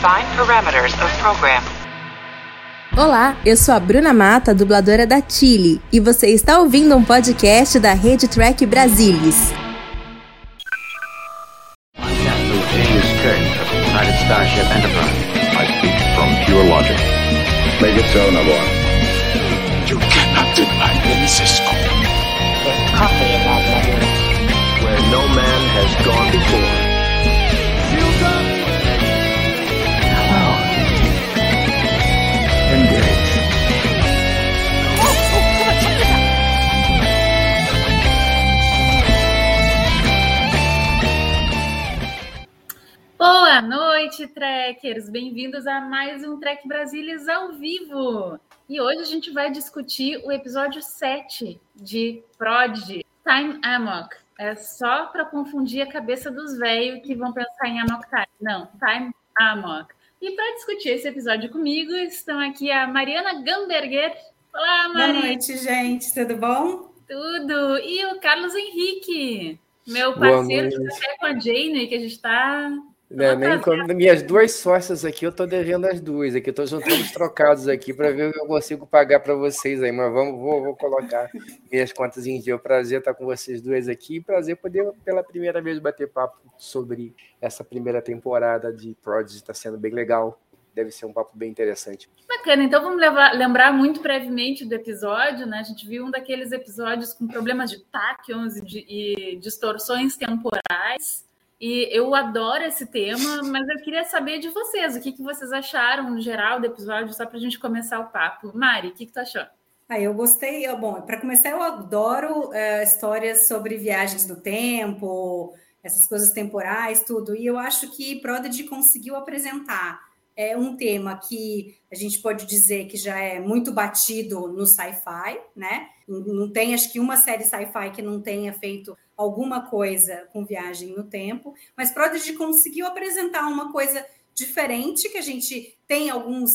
Define parameters of program. Olá, eu sou a Bruna Mata, dubladora da Chile, e você está ouvindo um podcast da Rede Track Brasilis. Captain James Kirk of the United Starship Enterprise. I speak from pure logic. Make it so, Navarro. You cannot deny me, Cisco. Noite, trekkers! Bem-vindos a mais um Trek Brasilis ao vivo! E hoje a gente vai discutir o episódio 7 de Prodigy, Time Amok. É só para confundir a cabeça dos velhos que vão pensar em Amok Time. Não, Time Amok. E para discutir esse episódio comigo estão aqui a Mariana Gamberger. Olá, Mari! Boa noite, gente. Tudo bom? Tudo! E o Carlos Henrique, meu parceiro de noite. café com a Jane, que a gente está Né, nem com minhas duas sócias aqui, eu tô devendo as duas aqui. Eu tô juntando os trocados aqui para ver o que eu consigo pagar para vocês aí. Mas vamos, vou, vou colocar minhas contas em dia. É prazer estar com vocês duas aqui. Prazer poder, pela primeira vez, bater papo sobre essa primeira temporada de Prodigy. Está sendo bem legal. Deve ser um papo bem interessante. Bacana, então vamos levar- lembrar muito brevemente do episódio, né? A gente viu um daqueles episódios com problemas de tachyons e, e distorções temporais. E eu adoro esse tema, mas eu queria saber de vocês, o que, que vocês acharam no geral do episódio, só para a gente começar o papo. Mari, o que, que tu achou? Ah, eu gostei. eu- Bom, para começar, eu adoro eh, histórias sobre viagens no tempo, essas coisas temporais, tudo. E eu acho que Prodigy conseguiu apresentar é, um tema que a gente pode dizer que já é muito batido no sci-fi, né? Não tem, acho que uma série sci-fi que não tenha feito alguma coisa com viagem no tempo, mas Prodigy conseguiu apresentar uma coisa diferente que a gente tem alguns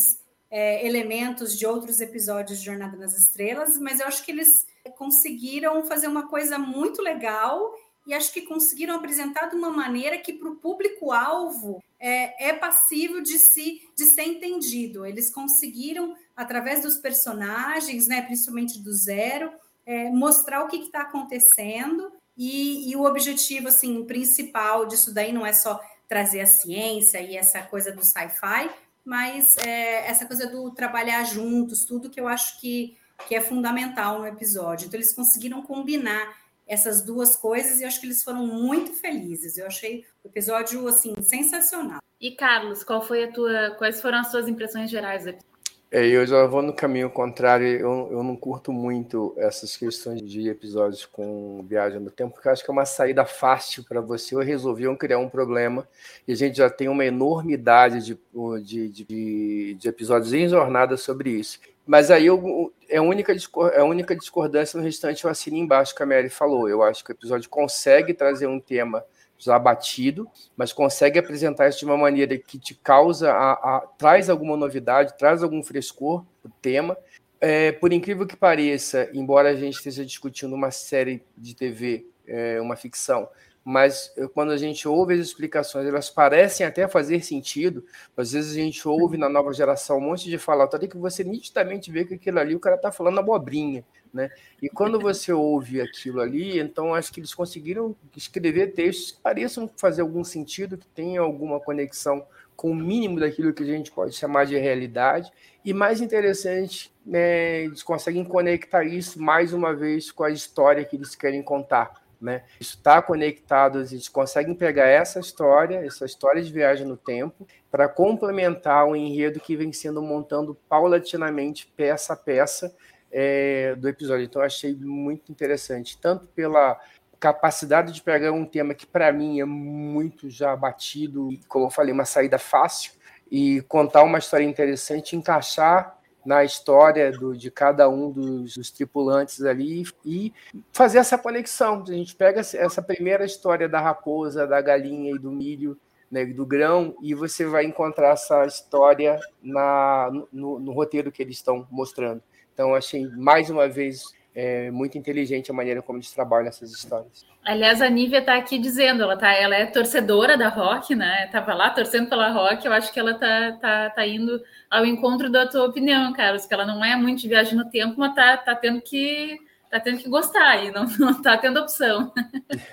é, elementos de outros episódios de Jornada nas Estrelas, mas eu acho que eles conseguiram fazer uma coisa muito legal e acho que conseguiram apresentar de uma maneira que para o público-alvo é, é passível de, se, de ser entendido. Eles conseguiram, através dos personagens, né, principalmente do Zero, é, mostrar o que está acontecendo e, e o objetivo assim principal disso daí não é só trazer a ciência e essa coisa do sci-fi, mas é, essa coisa do trabalhar juntos, tudo que eu acho que, que é fundamental no episódio. Então, eles conseguiram combinar essas duas coisas e eu acho que eles foram muito felizes. Eu achei o episódio assim sensacional. E Carlos, qual foi a tua, quais foram as suas impressões gerais do episódio? É, eu já vou no caminho contrário. Eu, eu não curto muito essas questões de episódios com viagem no tempo, porque eu acho que é uma saída fácil para você. Ou resolviam criar um problema e a gente já tem uma enormidade de, de, de, de episódios em jornada sobre isso. Mas aí eu, é, a única, é a única discordância no restante eu assino embaixo que a Mary falou. Eu acho que o episódio consegue trazer um tema já batido, mas consegue apresentar isso de uma maneira que te causa, a, a- traz alguma novidade, traz algum frescor o tema. É, por incrível que pareça, embora a gente esteja discutindo uma série de TV, é, uma ficção, mas quando a gente ouve as explicações, elas parecem até fazer sentido. Às vezes a gente ouve na nova geração um monte de falatório que você nitidamente vê que aquilo ali o cara está falando abobrinha. Né? E quando você ouve aquilo ali, então acho que eles conseguiram escrever textos que pareçam fazer algum sentido, que tenham alguma conexão com o mínimo daquilo que a gente pode chamar de realidade. E mais interessante, né, eles conseguem conectar isso mais uma vez com a história que eles querem contar. Né? Isso está conectado, eles conseguem pegar essa história, essa história de viagem no tempo, para complementar o enredo que vem sendo montando paulatinamente, peça a peça, é, do episódio. Então, achei muito interessante, tanto pela capacidade de pegar um tema que, para mim, é muito já batido, como eu falei, uma saída fácil, e contar uma história interessante, encaixar na história do, de cada um dos, dos, tripulantes ali e fazer essa conexão. A gente pega essa primeira história da raposa, da galinha e do milho, né, do grão, e você vai encontrar essa história na, no, no roteiro que eles estão mostrando. Então, achei mais uma vez é muito inteligente a maneira como eles trabalham essas histórias. Aliás, a Nívia está aqui dizendo, ela, tá, ela é torcedora da Rock, né? Tava lá torcendo pela Rock, eu acho que ela tá, tá, tá indo ao encontro da tua opinião, Carlos, que ela não é muito de viagem no tempo, mas tá, tá tendo que tá tendo que gostar e não, não tá tendo opção.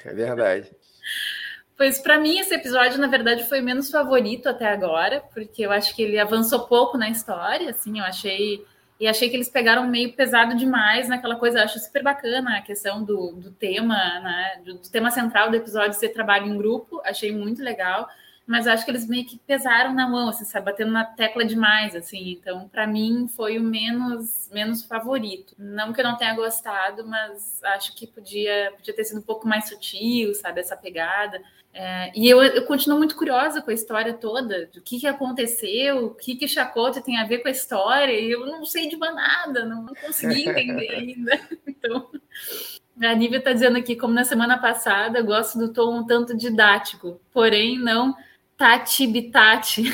É verdade. Pois para mim esse episódio, na verdade, foi menos favorito até agora, porque eu acho que ele avançou pouco na história, assim, eu achei e achei que eles pegaram meio pesado demais naquela coisa. Eu acho super bacana a questão do, do tema, né? Do, do, tema central do episódio ser trabalho em grupo. Achei muito legal. Mas acho que eles meio que pesaram na mão, assim, sabe? Batendo na tecla demais, assim. Então, para mim, foi o menos, menos favorito. Não que eu não tenha gostado, mas acho que podia, podia ter sido um pouco mais sutil, sabe? Essa pegada. É, e eu, eu, continuo muito curiosa com a história toda, do que, que aconteceu, o que, que Chacota tem a ver com a história, e eu não sei de nada, não, não consegui entender ainda. Então, a Nívia está dizendo aqui, como na semana passada, gosto do tom um tanto didático, porém não tati bitati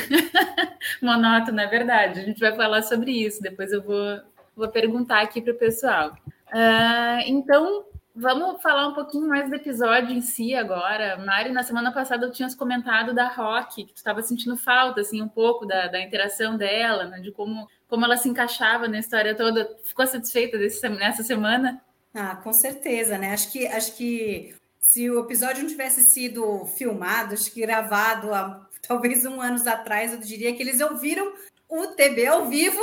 monótono, é verdade. A gente vai falar sobre isso, depois eu vou, vou perguntar aqui para o pessoal. Uh, então, Vamos falar um pouquinho mais do episódio em si agora. Mari, na semana passada eu tinha comentado da Rock, que tu estava sentindo falta, assim, um pouco da, da interação dela, né, de como, como ela se encaixava na história toda. Ficou satisfeita desse, nessa semana? Ah, com certeza, né? Acho que, acho que se o episódio não tivesse sido filmado, acho que gravado há talvez um anos atrás, eu diria que eles ouviram o TB ao vivo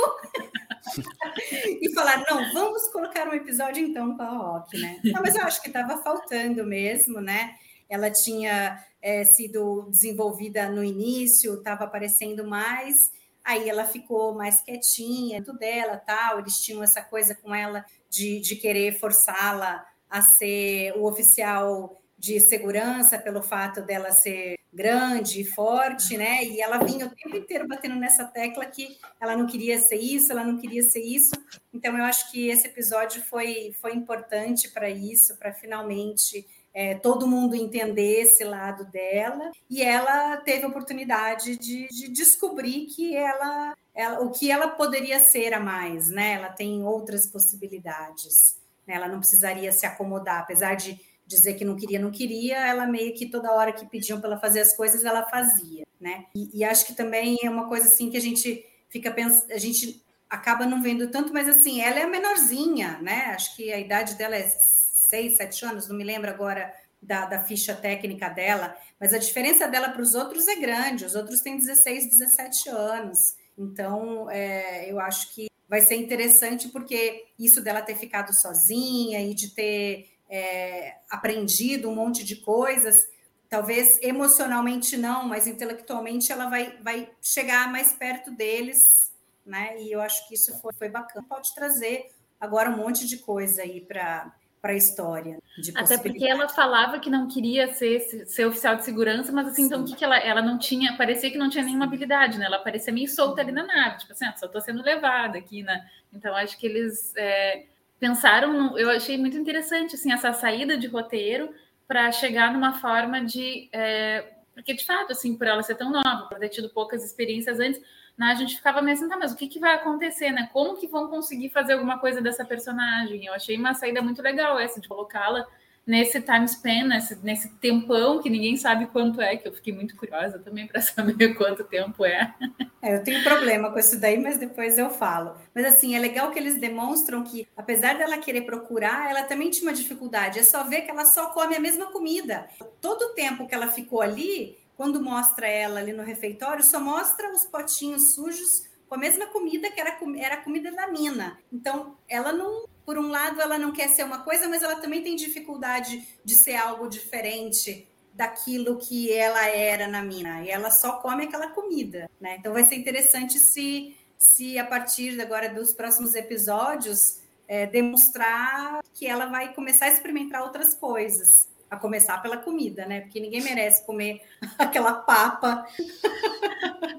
e falaram: não, vamos colocar um episódio então com a Rock, né? Não, mas eu acho que estava faltando mesmo, né? Ela tinha é, sido desenvolvida no início, estava aparecendo mais, aí ela ficou mais quietinha, tudo dela, tal. Eles tinham essa coisa com ela de, de querer forçá-la a ser o oficial de segurança pelo fato dela ser grande e forte, né? E ela vinha o tempo inteiro batendo nessa tecla que ela não queria ser isso, ela não queria ser isso. Então eu acho que esse episódio foi, foi importante para isso, para finalmente é, todo mundo entender esse lado dela. E ela teve a oportunidade de, de descobrir que ela, ela, o que ela poderia ser a mais, né? Ela tem outras possibilidades. Né? Ela não precisaria se acomodar, apesar de dizer que não queria, não queria, ela meio que toda hora que pediam para ela fazer as coisas, ela fazia, né? E, e, acho que também é uma coisa assim que a gente fica pensando, a gente acaba não vendo tanto, mas assim, ela é menorzinha, né? Acho que a idade dela é seis, sete anos, não me lembro agora da, da ficha técnica dela, mas a diferença dela para os outros é grande, os outros têm 16, 17 anos. Então, é, eu acho que vai ser interessante porque isso dela ter ficado sozinha e de ter é, aprendido um monte de coisas, talvez emocionalmente não, mas intelectualmente ela vai, vai chegar mais perto deles, né? E eu acho que isso foi, foi bacana. Pode trazer agora um monte de coisa aí para para a história. Até porque ela falava que não queria ser, ser oficial de segurança, mas assim, Sim. então o que, que ela, ela não tinha, parecia que não tinha nenhuma habilidade, né? Ela parecia meio solta ali na nave, tipo assim, ah, só estou sendo levada aqui, né? Então acho que eles é, pensaram, eu achei muito interessante assim essa saída de roteiro para chegar numa forma de é, porque de fato assim por ela ser tão nova, por ter tido poucas experiências antes, né, a gente ficava meio assim, tá, mas o que, que vai acontecer, né? Como que vão conseguir fazer alguma coisa dessa personagem? Eu achei uma saída muito legal essa de colocá-la nesse time span, nesse, nesse tempão que ninguém sabe quanto é, que eu fiquei muito curiosa também para saber quanto tempo é. é. Eu tenho problema com isso daí, mas depois eu falo. Mas assim, é legal que eles demonstram que, apesar dela querer procurar, ela também tinha uma dificuldade. É só ver que ela só come a mesma comida. Todo o tempo que ela ficou ali, quando mostra ela ali no refeitório, só mostra os potinhos sujos com a mesma comida que era, era a comida da mina. Então, ela não, por um lado, ela não quer ser uma coisa, mas ela também tem dificuldade de ser algo diferente daquilo que ela era na mina. E ela só come aquela comida, né? Então vai ser interessante se, se a partir agora dos próximos episódios é, demonstrar que ela vai começar a experimentar outras coisas. A começar pela comida, né? Porque ninguém merece comer aquela papa.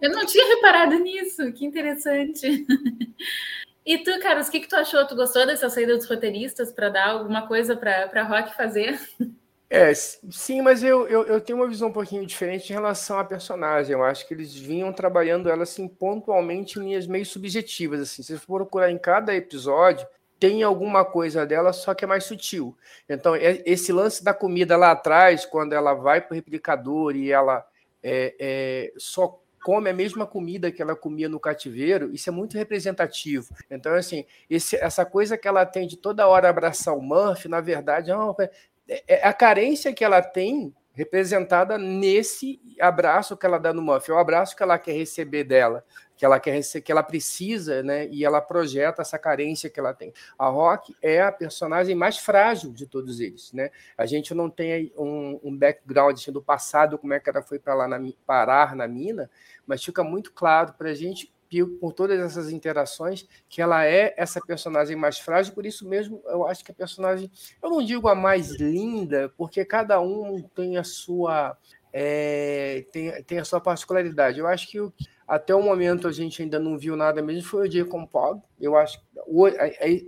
Eu não tinha reparado nisso, que interessante. E tu, Carlos, o que, que tu achou? Tu gostou dessa saída dos roteiristas para dar alguma coisa para Rock fazer? É, sim, mas eu, eu, eu, tenho uma visão um pouquinho diferente em relação à personagem. Eu acho que eles vinham trabalhando ela assim pontualmente em linhas meio subjetivas. Assim. Se você for procurar em cada episódio, tem alguma coisa dela, só que é mais sutil. Então, é, esse lance da comida lá atrás, quando ela vai para o replicador e ela é, é, só come a mesma comida que ela comia no cativeiro, isso é muito representativo. Então, assim, esse, essa coisa que ela tem de toda hora abraçar o Murphy, na verdade, é, uma, é, é a carência que ela tem representada nesse abraço que ela dá no Murphy, é o abraço que ela quer receber dela que ela quer que ela precisa, né? E ela projeta essa carência que ela tem. A Rock é a personagem mais frágil de todos eles, né? A gente não tem um, um background assim, do passado, como é que ela foi para lá na, parar na mina, mas fica muito claro para a gente por todas essas interações, que ela é essa personagem mais frágil, por isso mesmo eu acho que a personagem, eu não digo a mais linda, porque cada um tem a sua é, tem, tem a sua particularidade. Eu acho que o até o momento a gente ainda não viu nada mesmo, foi o Jacob Pog. Eu acho que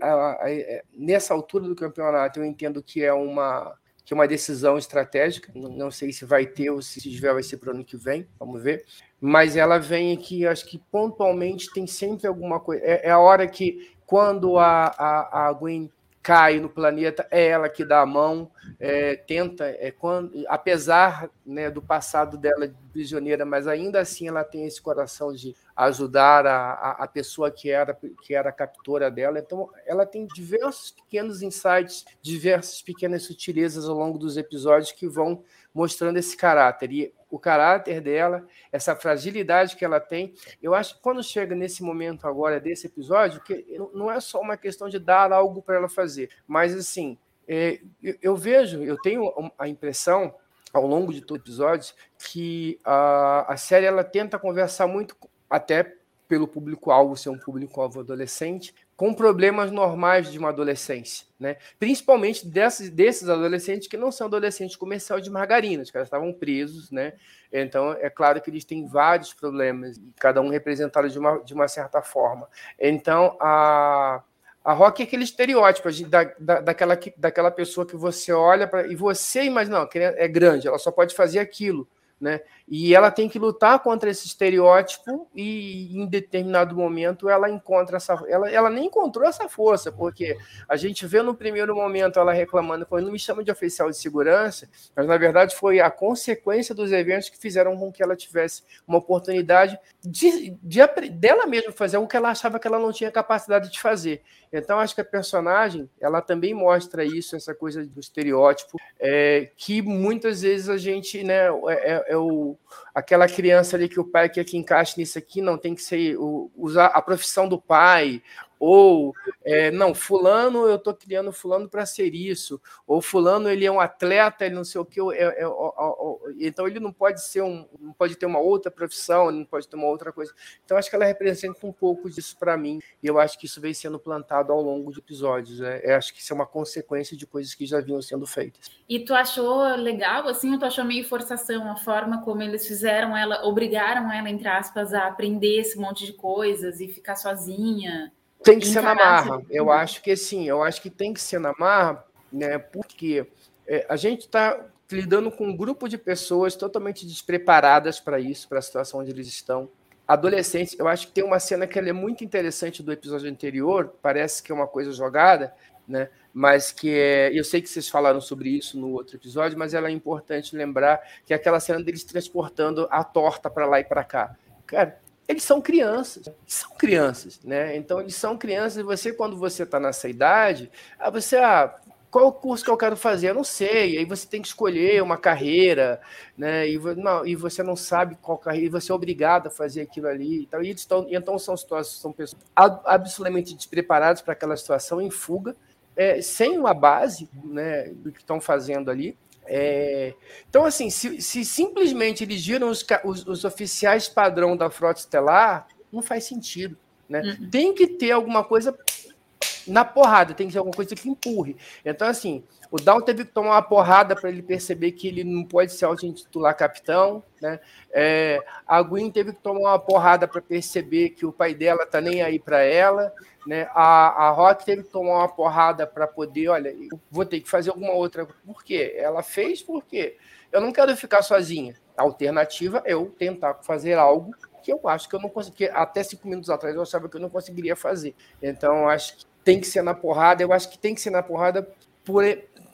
nessa altura do campeonato eu entendo que é uma, que é uma decisão estratégica. Não, sei se vai ter ou se tiver vai ser para o ano que vem, vamos ver. Mas ela vem aqui, acho que pontualmente tem sempre alguma coisa. É, é a hora que, quando a, a, a Gwen cai no planeta, é ela que dá a mão, é, tenta, é, quando, apesar né, do passado dela de prisioneira, mas ainda assim ela tem esse coração de ajudar a, a, a, pessoa que era, que era captora dela. Então, ela tem diversos pequenos insights, diversas pequenas sutilezas ao longo dos episódios que vão mostrando esse caráter. E o caráter dela, essa fragilidade que ela tem. Eu acho que quando chega nesse momento agora desse episódio, que não é só uma questão de dar algo para ela fazer, mas assim, é, eu vejo, eu tenho a impressão ao longo de todo o episódio que a, a série ela tenta conversar muito até pelo público-alvo ser um público-alvo adolescente, com problemas normais de uma adolescência, né? Principalmente desses, desses adolescentes que não são adolescentes comercial de margarina, os caras estavam presos, né? Então é claro que eles têm vários problemas, cada um representado de uma, de uma certa forma. Então a a rock é aquele estereótipo da, da, daquela, daquela pessoa que você olha e você imagina, não, é grande, ela só pode fazer aquilo né? E ela tem que lutar contra esse estereótipo e em determinado momento ela encontra essa ela, ela nem encontrou essa força, porque a gente vê no primeiro momento ela reclamando, quando não me chama de oficial de segurança, mas na verdade foi a consequência dos eventos que fizeram com que ela tivesse uma oportunidade de, de dela mesma fazer o que ela achava que ela não tinha capacidade de fazer. Então acho que a personagem ela também mostra isso, essa coisa do estereótipo, é, que muitas vezes a gente, né, é, é o, aquela criança ali que o pai quer que encaixe nisso aqui, não tem que ser o, usar a profissão do pai, ou é, não, fulano, eu estou criando fulano para ser isso, ou fulano ele é um atleta, ele não sei o que, é, é, então ele não pode ser um, não pode ter uma outra profissão, não pode ter uma outra coisa. Então acho que ela representa um pouco disso para mim, e eu acho que isso vem sendo plantado ao longo de episódios. Né? Eu acho que isso é uma consequência de coisas que já vinham sendo feitas. E tu achou legal, assim, ou tu achou meio forçação a forma como eles fizeram ela, obrigaram ela, entre aspas, a aprender esse monte de coisas e ficar sozinha? Tem que ser na marra. Eu acho que sim, eu acho que tem que ser na marra, né? Porque é, a gente está lidando com um grupo de pessoas totalmente despreparadas para isso, para a situação onde eles estão. Adolescentes, eu acho que tem uma cena que é muito interessante do episódio anterior, parece que é uma coisa jogada, né? Mas que é, eu sei que vocês falaram sobre isso no outro episódio, mas ela é importante lembrar que é aquela cena deles transportando a torta para lá e para cá. Cara, eles são crianças, são crianças, né? Então eles são crianças e você quando você está nessa idade, ah, você ah, qual o curso que eu quero fazer? Eu não sei. Aí você tem que escolher uma carreira, né? E, não, e você não sabe qual carreira, e você é obrigado a fazer aquilo ali. Então, e estão, então são situações, são pessoas absolutamente despreparadas para aquela situação, em fuga, é, sem uma base né, do que estão fazendo ali. É, então, assim, se, se, simplesmente eles viram os, os, os, oficiais padrão da frota estelar, não faz sentido. Né? Uhum. Tem que ter alguma coisa na porrada, tem que ser alguma coisa que empurre. Então, assim, o Down teve que tomar uma porrada para ele perceber que ele não pode se auto-intitular capitão. Né? É, a Gwen teve que tomar uma porrada para perceber que o pai dela tá nem aí para ela. Né? A, a Rock teve que tomar uma porrada para poder, olha, vou ter que fazer alguma outra. Por quê? Ela fez porque eu não quero ficar sozinha. A alternativa é eu tentar fazer algo que eu acho que eu não consegui. Até cinco minutos atrás eu achava que eu não conseguiria fazer. Então, acho que tem que ser na porrada. Eu acho que tem que ser na porrada por,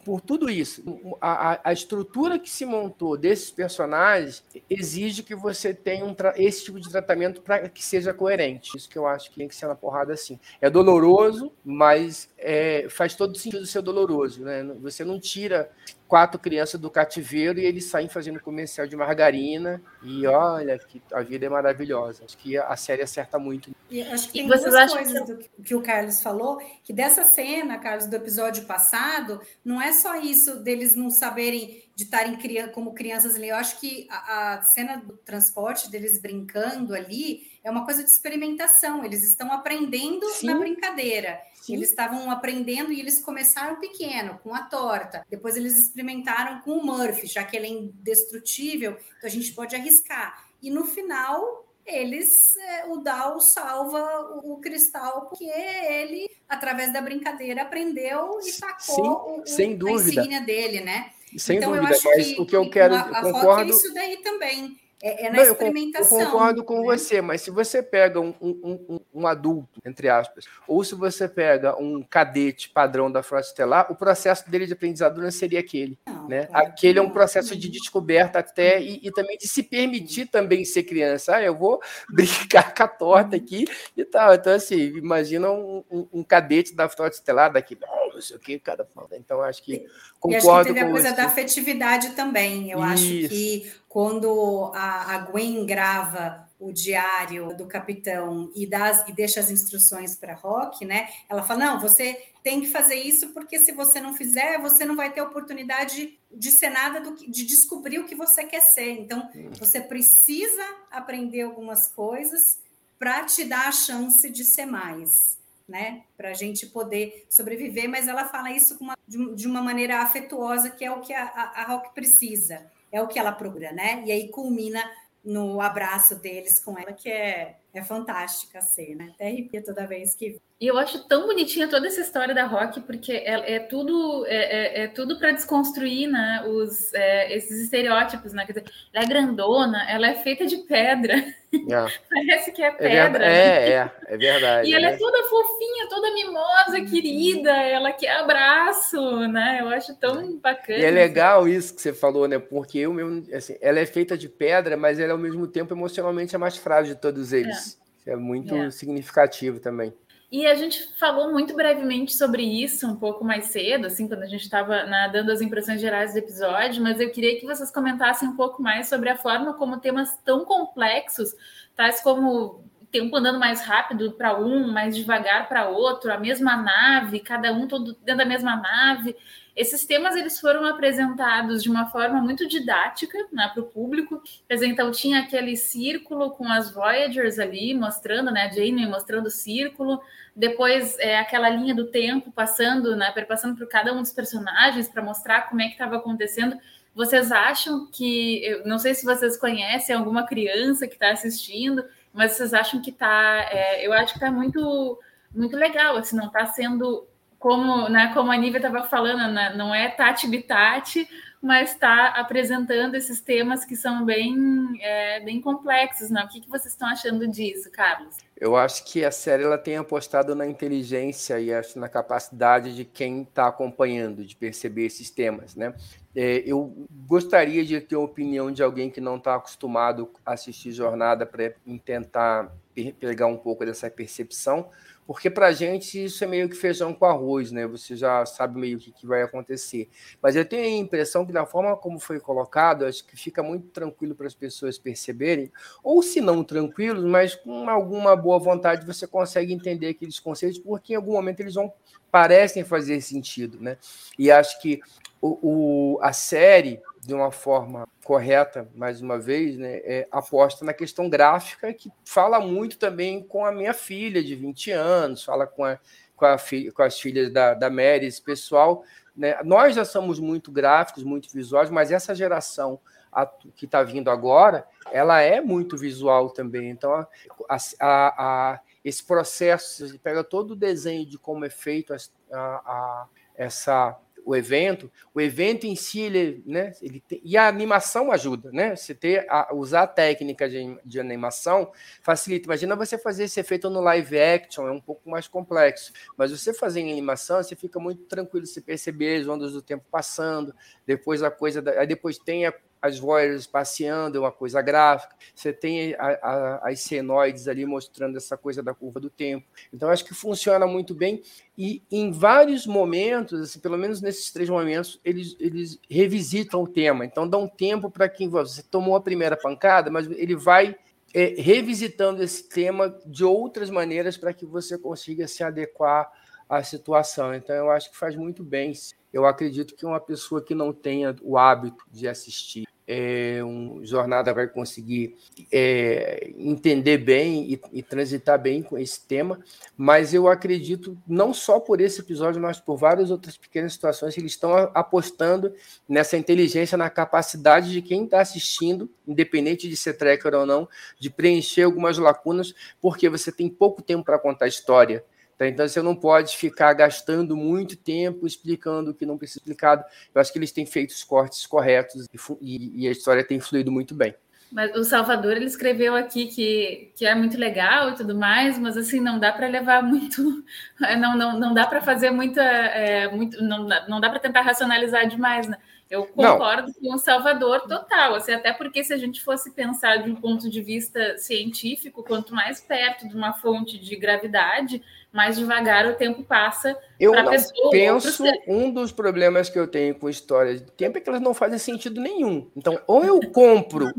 por tudo isso. A, a, estrutura que se montou desses personagens exige que você tenha um esse tipo de tratamento para que seja coerente. Isso que eu acho que tem que ser na porrada assim. É doloroso, mas é, faz todo sentido ser doloroso. Né? Você não tira quatro crianças do cativeiro e eles saem fazendo comercial de margarina. E olha, que a vida é maravilhosa. Acho que a série acerta muito. E acho que tem duas coisas que... do que o Carlos falou, que dessa cena, Carlos, do episódio passado, não é só isso deles não saberem de estarem como crianças ali. Eu acho que a, a, cena do transporte deles brincando ali é uma coisa de experimentação. Eles estão aprendendo Sim. na brincadeira. Sim. Eles estavam aprendendo e eles começaram pequeno, com a torta. Depois eles experimentaram com o Murphy, já que ele é indestrutível, então a gente pode arriscar. E no final, eles, é, o Dal salva o, cristal, porque ele, através da brincadeira, aprendeu e sacou Sim, o, sem dúvida. a insígnia dele, né? Sem então, dúvida, mas que, o que eu quero. A, a concordo... isso daí também. É, é na Não, experimentação. Eu concordo com né? você, mas se você pega um, um, um, um, adulto, entre aspas, ou se você pega um cadete padrão da frota estelar, o processo dele de aprendizado não seria aquele. Não, né? Claro aquele é um processo de descoberta até e, e, também de se permitir também ser criança. Ah, eu vou brincar com a torta aqui e tal. Então, assim, imagina um, cadete da frota estelar daqui, não sei o que, cada. Então, acho que concordo e acho que teve a coisa você. da afetividade também. Eu Isso. acho que quando a, Gwen grava o diário do capitão e, das, e deixa as instruções para Rock, né? Ela fala: não, você tem que fazer isso porque se você não fizer, você não vai ter oportunidade de ser nada do que, de descobrir o que você quer ser. Então, você precisa aprender algumas coisas para te dar a chance de ser mais, né? Para a gente poder sobreviver. Mas ela fala isso uma, de, de, uma maneira afetuosa, que é o que a, a, a Rock precisa é o que ela procura, né? E aí culmina no abraço deles com ela, que é, é fantástica a cena. Até arrepia toda vez que. E eu acho tão bonitinha toda essa história da Rock, porque é, é tudo é, é, é tudo para desconstruir né, os, é, esses estereótipos. Né? Quer dizer, ela é grandona, ela é feita de pedra. É. Parece que é, é pedra. É, é, é, verdade. E ela é toda fofinha, toda mimosa, querida, ela quer abraço, né? Eu acho tão bacana. E é legal isso que você falou, né? Porque eu mesmo, assim, ela é feita de pedra, mas ela ao mesmo tempo emocionalmente é mais frágil de todos eles. É muito significativo também. E a gente falou muito brevemente sobre isso um pouco mais cedo, assim, quando a gente estava dando as impressões gerais do episódio, mas eu queria que vocês comentassem um pouco mais sobre a forma como temas tão complexos, tais como tempo andando mais rápido para um, mais devagar para outro, a mesma nave, cada um todo dentro da mesma nave. Esses temas eles foram apresentados de uma forma muito didática né, para o público. Então tinha aquele círculo com as Voyagers ali mostrando, né, a Janeway mostrando o círculo. Depois é aquela linha do tempo passando, né, passando por cada um dos personagens para mostrar como é que estava acontecendo. Vocês acham que, não sei se vocês conhecem alguma criança que está assistindo, mas vocês acham que está, é, eu acho que está muito, muito legal, assim, não está sendo como, né, como a Nívia estava falando, né, não é Tati Bitati, mas está apresentando esses temas que são bem, é, bem complexos. Né? O que, que vocês estão achando disso, Carlos? Eu acho que a série ela tem apostado na inteligência e acho na capacidade de quem está acompanhando, de perceber esses temas. Né? É, eu gostaria de ter a opinião de alguém que não está acostumado a assistir jornada para tentar pegar um pouco dessa percepção, porque para a gente isso é meio que feijão com arroz, né? Você já sabe meio que, que vai acontecer. Mas eu tenho a impressão que da forma como foi colocado, acho que fica muito tranquilo para as pessoas perceberem, ou se não tranquilos, mas com alguma boa vontade você consegue entender aqueles conceitos, porque em algum momento eles vão parecem fazer sentido, né? E acho que o, o a série de uma forma correta, mais uma vez, né, é, aposta na questão gráfica, que fala muito também com a minha filha de 20 anos, fala com, a, com, a com as filhas da, da Mary, esse pessoal. Né? Nós já somos muito gráficos, muito visuais, mas essa geração a, que está vindo agora, ela é muito visual também. Então, a, a, esse processo, você pega todo o desenho de como é feito essa o evento, o evento em si, ele, né, ele tem, e a animação ajuda, né? Você ter a, usar a técnica de, de animação facilita. Imagina você fazer esse efeito no live action, é um pouco mais complexo, mas você fazer em animação, você fica muito tranquilo, você perceber as ondas do tempo passando, depois a coisa, da, aí depois tem a as voyeurs passeando, é uma coisa gráfica, você tem a, a, as senoides ali mostrando essa coisa da curva do tempo. Então, acho que funciona muito bem. E em vários momentos, assim, pelo menos nesses três momentos, eles, eles revisitam o tema. Então, dão tempo para quem você tomou a primeira pancada, mas ele vai é, revisitando esse tema de outras maneiras para que você consiga se adequar à situação. Então, eu acho que faz muito bem. Eu acredito que uma pessoa que não tenha o hábito de assistir é, um jornada vai conseguir é, entender bem e, e, transitar bem com esse tema, mas eu acredito não só por esse episódio, mas por várias outras pequenas situações que eles estão apostando nessa inteligência, na capacidade de quem está assistindo, independente de ser tracker ou não, de preencher algumas lacunas, porque você tem pouco tempo para contar a história. Tá? Então você não pode ficar gastando muito tempo explicando o que não precisa ser explicado. Eu acho que eles têm feito os cortes corretos e, e a história tem fluído muito bem. Mas o Salvador ele escreveu aqui que, que é muito legal e tudo mais, mas assim não dá para levar muito, não, não, não dá para fazer muita, é, muito, não, não dá para tentar racionalizar demais, né? Eu concordo não. com o Salvador total, assim, até porque se a gente fosse pensar de um ponto de vista científico, quanto mais perto de uma fonte de gravidade, mais devagar o tempo passa. Eu não pessoa, penso um dos problemas que eu tenho com histórias de tempo é que elas não fazem sentido nenhum. Então, ou eu compro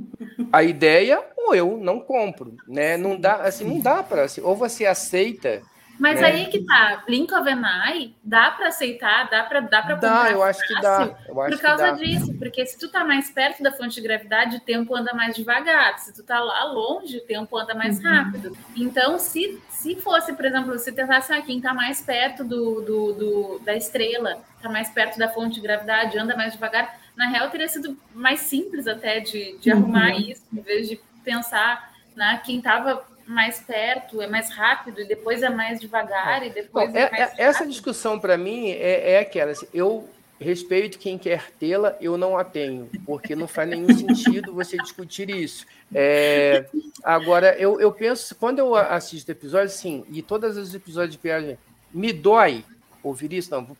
a ideia ou eu não compro, né? Não dá, assim, não dá para, assim, ou você aceita mas né? aí que tá, Blink of an Eye, dá para aceitar, dá para dá para Dá, eu acho que dá. Eu acho por causa disso, porque se tu tá mais perto da fonte de gravidade, o tempo anda mais devagar. Se tu tá lá longe, o tempo anda mais uhum. rápido. Então, se, se fosse, por exemplo, se tentasse aqui, quem tá mais perto do, do, do, da estrela, tá mais perto da fonte de gravidade, anda mais devagar, na real teria sido mais simples até de, de uhum. arrumar isso, em vez de pensar né, quem tava mais perto, é mais rápido, e depois é mais devagar, e depois Bom, é, é, é Essa discussão, para mim, é, é aquela. Assim, eu respeito quem quer tê-la, eu não a tenho, porque não faz nenhum sentido você discutir isso. É, agora, eu, eu penso, quando eu assisto episódios, sim, e todos os episódios de viagem, me dói ouvir isso. Não,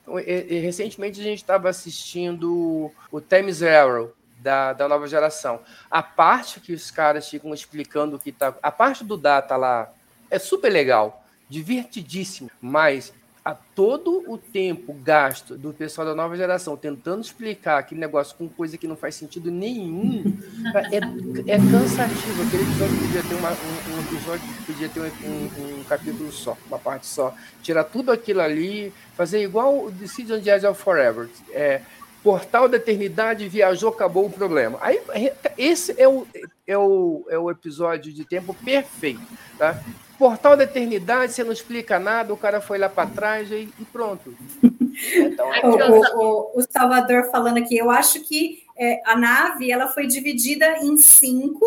recentemente a gente estava assistindo o Time Zero, da, da nova geração. A parte que os caras ficam explicando o que tá. A parte do data lá é super legal, divertidíssimo, mas a todo o tempo gasto do pessoal da nova geração tentando explicar aquele negócio com coisa que não faz sentido nenhum, é, é cansativo. Aquele episódio podia ter uma, um, um, episódio podia ter um, um, capítulo só, uma parte só. Tirar tudo aquilo ali, fazer igual o Decision de Edge of Forever. É, Portal da Eternidade viajou, acabou o problema. Aí, esse é o, é o, é o episódio de tempo perfeito. Tá? Portal da Eternidade, você não explica nada, o cara foi lá para trás e, e pronto. Então, é o, o, o, Salvador falando aqui, eu acho que é, a nave ela foi dividida em cinco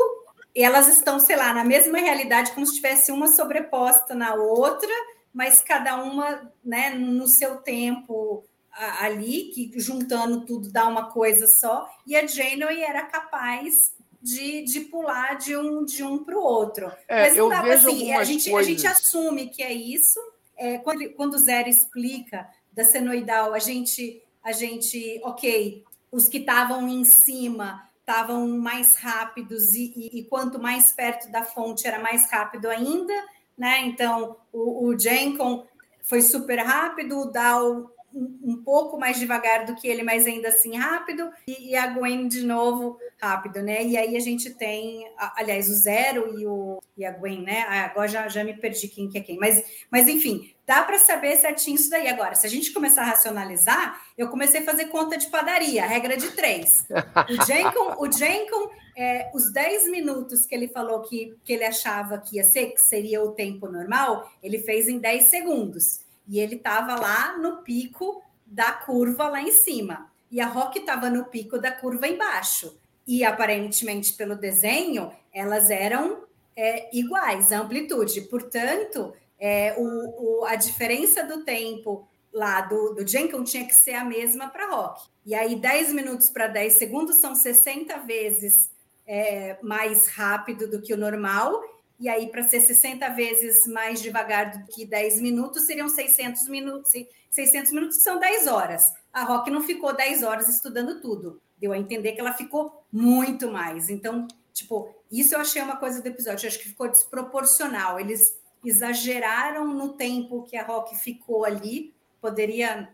e elas estão, sei lá, na mesma realidade, como se tivesse uma sobreposta na outra, mas cada uma né, no seu tempo ali, que juntando tudo dá uma coisa só, e a Janeway era capaz de, de pular de um de um para o outro. É, Mas não dá pra, assim, a gente, a gente assume que é isso. É, quando, quando o Zero explica da senoidal, a gente, a gente, ok, os que estavam em cima estavam mais rápidos e, e, e, quanto mais perto da fonte era mais rápido ainda, né? Então o, o Jenkon foi super rápido, o Dow um, pouco mais devagar do que ele, mas ainda assim rápido, e, e, a Gwen de novo rápido, né? E aí a gente tem, aliás, o Zero e, o, e a Gwen, né? Ah, agora já, já me perdi quem que é quem, mas, mas enfim, dá para saber certinho isso daí. Agora, se a gente começar a racionalizar, eu comecei a fazer conta de padaria, regra de três. O Jenkins, o Jenkins é, os 10 minutos que ele falou que, que ele achava que ia ser, que seria o tempo normal, ele fez em 10 segundos. E ele estava lá no pico da curva lá em cima. E a Rock estava no pico da curva embaixo. E aparentemente, pelo desenho, elas eram é, iguais, a amplitude. Portanto, é, o, o, a diferença do tempo lá do, do Jenkins tinha que ser a mesma para rock. E aí, 10 minutos para 10 segundos são 60 vezes é, mais rápido do que o normal. E aí, para ser 60 vezes mais devagar do que 10 minutos, seriam 600 minutos. 600 minutos são 10 horas. A Rock não ficou 10 horas estudando tudo. Deu a entender que ela ficou muito mais. Então, tipo, isso eu achei uma coisa do episódio. Acho que ficou desproporcional. Eles exageraram no tempo que a Rock ficou ali. Poderia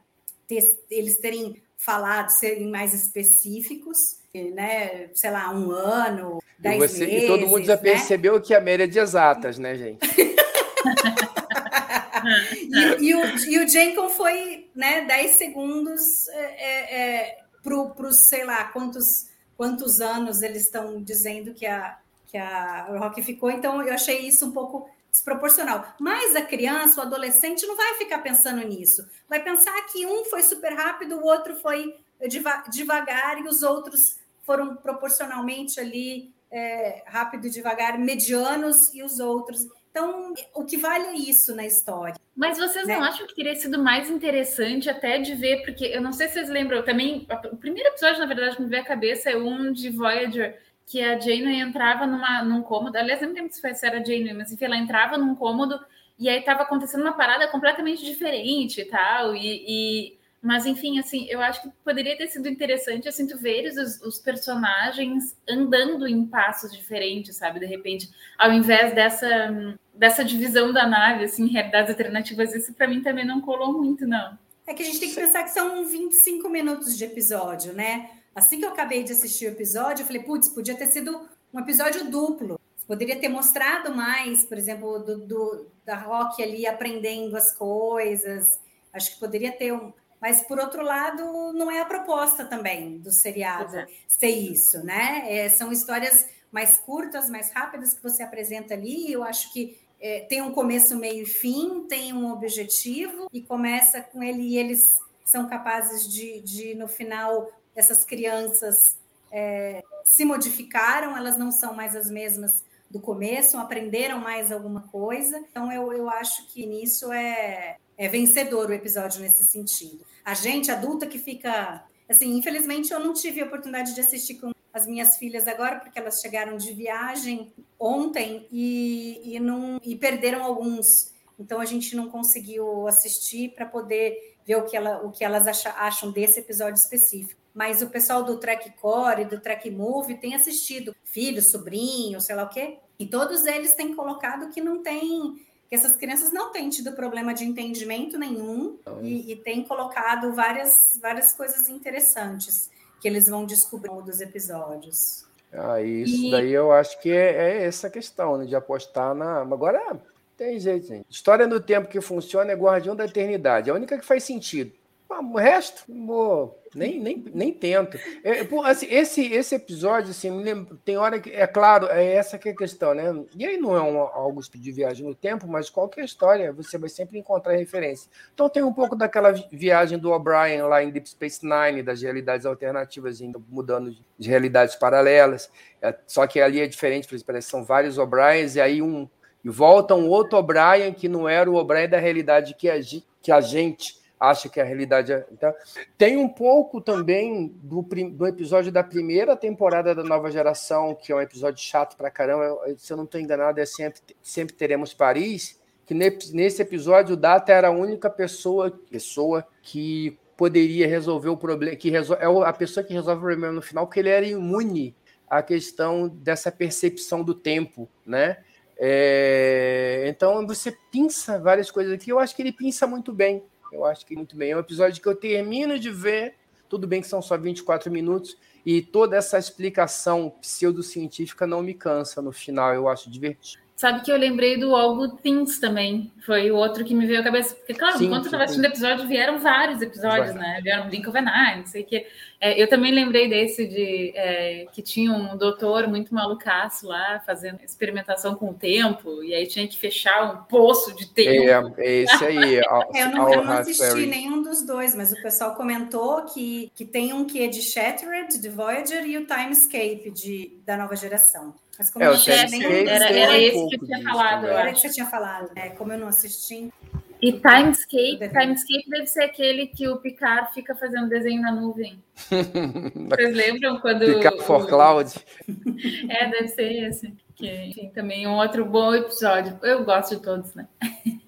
ter, eles terem falado, serem mais específicos, né? Sei lá, um ano, dez e você, meses. E todo mundo já né? percebeu que a Meire é de exatas, né, gente? e, e, o, e o Jenkins foi né, 10 segundos é, é, é para os, sei lá, quantos, quantos anos eles estão dizendo que a, que a Rock ficou. Então, eu achei isso um pouco desproporcional. Mas a criança, o adolescente, não vai ficar pensando nisso. Vai pensar que um foi super rápido, o outro foi deva devagar e os outros foram proporcionalmente ali é, rápido e devagar, medianos e os outros. Então, o que vale é isso na história. Mas vocês né? não acham que teria sido mais interessante até de ver, porque eu não sei se vocês lembram, também, o primeiro episódio, na verdade, que me veio à cabeça é um de Voyager, que a Janeway entrava numa, num cômodo, aliás, eu não lembro se era a Janeway, mas enfim, ela entrava num cômodo e aí estava acontecendo uma parada completamente diferente e tal, e, e, mas enfim, assim, eu acho que poderia ter sido interessante, assim, tu ver os, os personagens andando em passos diferentes, sabe, de repente, ao invés dessa, dessa divisão da nave, assim, realidades alternativas, isso para mim também não colou muito, não. É que a gente tem que pensar que são 25 minutos de episódio, né? Assim que eu acabei de assistir o episódio, eu falei, putz, podia ter sido um episódio duplo. Poderia ter mostrado mais, por exemplo, do, do, da Rock ali aprendendo as coisas. Acho que poderia ter um. Mas, por outro lado, não é a proposta também do seriado é. ser isso, né? É, são histórias mais curtas, mais rápidas que você apresenta ali. Eu acho que é, tem um começo, meio e fim, tem um objetivo, e começa com ele e eles são capazes de, de no final, essas crianças é, se modificaram, elas não são mais as mesmas do começo, aprenderam mais alguma coisa. Então, eu, eu acho que nisso é, é vencedor o episódio nesse sentido. A gente adulta que fica. Assim, infelizmente, eu não tive a oportunidade de assistir com as minhas filhas agora, porque elas chegaram de viagem ontem e, e, não, e perderam alguns. Então, a gente não conseguiu assistir para poder ver o que, ela, o que elas acham desse episódio específico mas o pessoal do Track Core, do Track Move, tem assistido, filho, sobrinho, sei lá o quê, e todos eles têm colocado que não tem, que essas crianças não têm tido problema de entendimento nenhum e, e têm colocado várias, várias coisas interessantes que eles vão descobrir dos episódios. Ah, isso e... daí eu acho que é, é essa questão, né, de apostar na. Agora tem jeito, gente. História do tempo que funciona é Guardião da Eternidade. É a única que faz sentido. O resto, nem, nem, nem tento. É, assim, esse, esse episódio, assim, me lembro, tem hora que, é claro, é essa que é a questão, né? E aí não é um, algo de viagem no tempo, mas qualquer história você vai sempre encontrar referência. Então tem um pouco daquela viagem do O'Brien lá em Deep Space Nine, das realidades alternativas, indo, mudando de realidades paralelas. É, só que ali é diferente, parece são vários O'Briens, e aí um. E volta um outro O'Brien que não era o O'Brien da realidade que a, que a gente acha que a realidade é. Então, tem um pouco também do, do episódio da primeira temporada da nova geração, que é um episódio chato pra caramba. Se eu não estou enganado, é sempre, sempre teremos Paris. Que nesse episódio o Data era a única pessoa, pessoa que poderia resolver o problema, que resol, é a pessoa que resolve o problema no final, porque ele era imune à questão dessa percepção do tempo, né? É, então você pinça várias coisas aqui. Eu acho que ele pinça muito bem. Eu acho que muito bem. É um episódio que eu termino de ver. Tudo bem que são só 24 minutos. E toda essa explicação pseudocientífica não me cansa no final. Eu acho divertido. Sabe que eu lembrei do Algo Things também. Foi o outro que me veio à cabeça. Porque, claro, sim, enquanto eu estava assistindo o episódio, vieram vários episódios, Vai. né? Vieram Blink of an Eye, não sei o quê. É, eu também lembrei desse de é, que tinha um doutor muito malucaço lá, fazendo experimentação com o tempo, e aí tinha que fechar um poço de tempo. É, é esse aí. eu não, eu não assisti nenhum dos dois, mas o pessoal comentou que, que tem um que é de Shattered, de Voyager, e o Timescape de, da nova geração. Mas como é, eu era, era esse que eu tinha falado. Era que você tinha falado. É, como eu não assisti. E Timescape, Timescape deve ser aquele que o Picard fica fazendo desenho na nuvem. Vocês lembram quando. Picard for o... Cloud. É, deve ser esse. Que, enfim, também um outro bom episódio. Eu gosto de todos, né?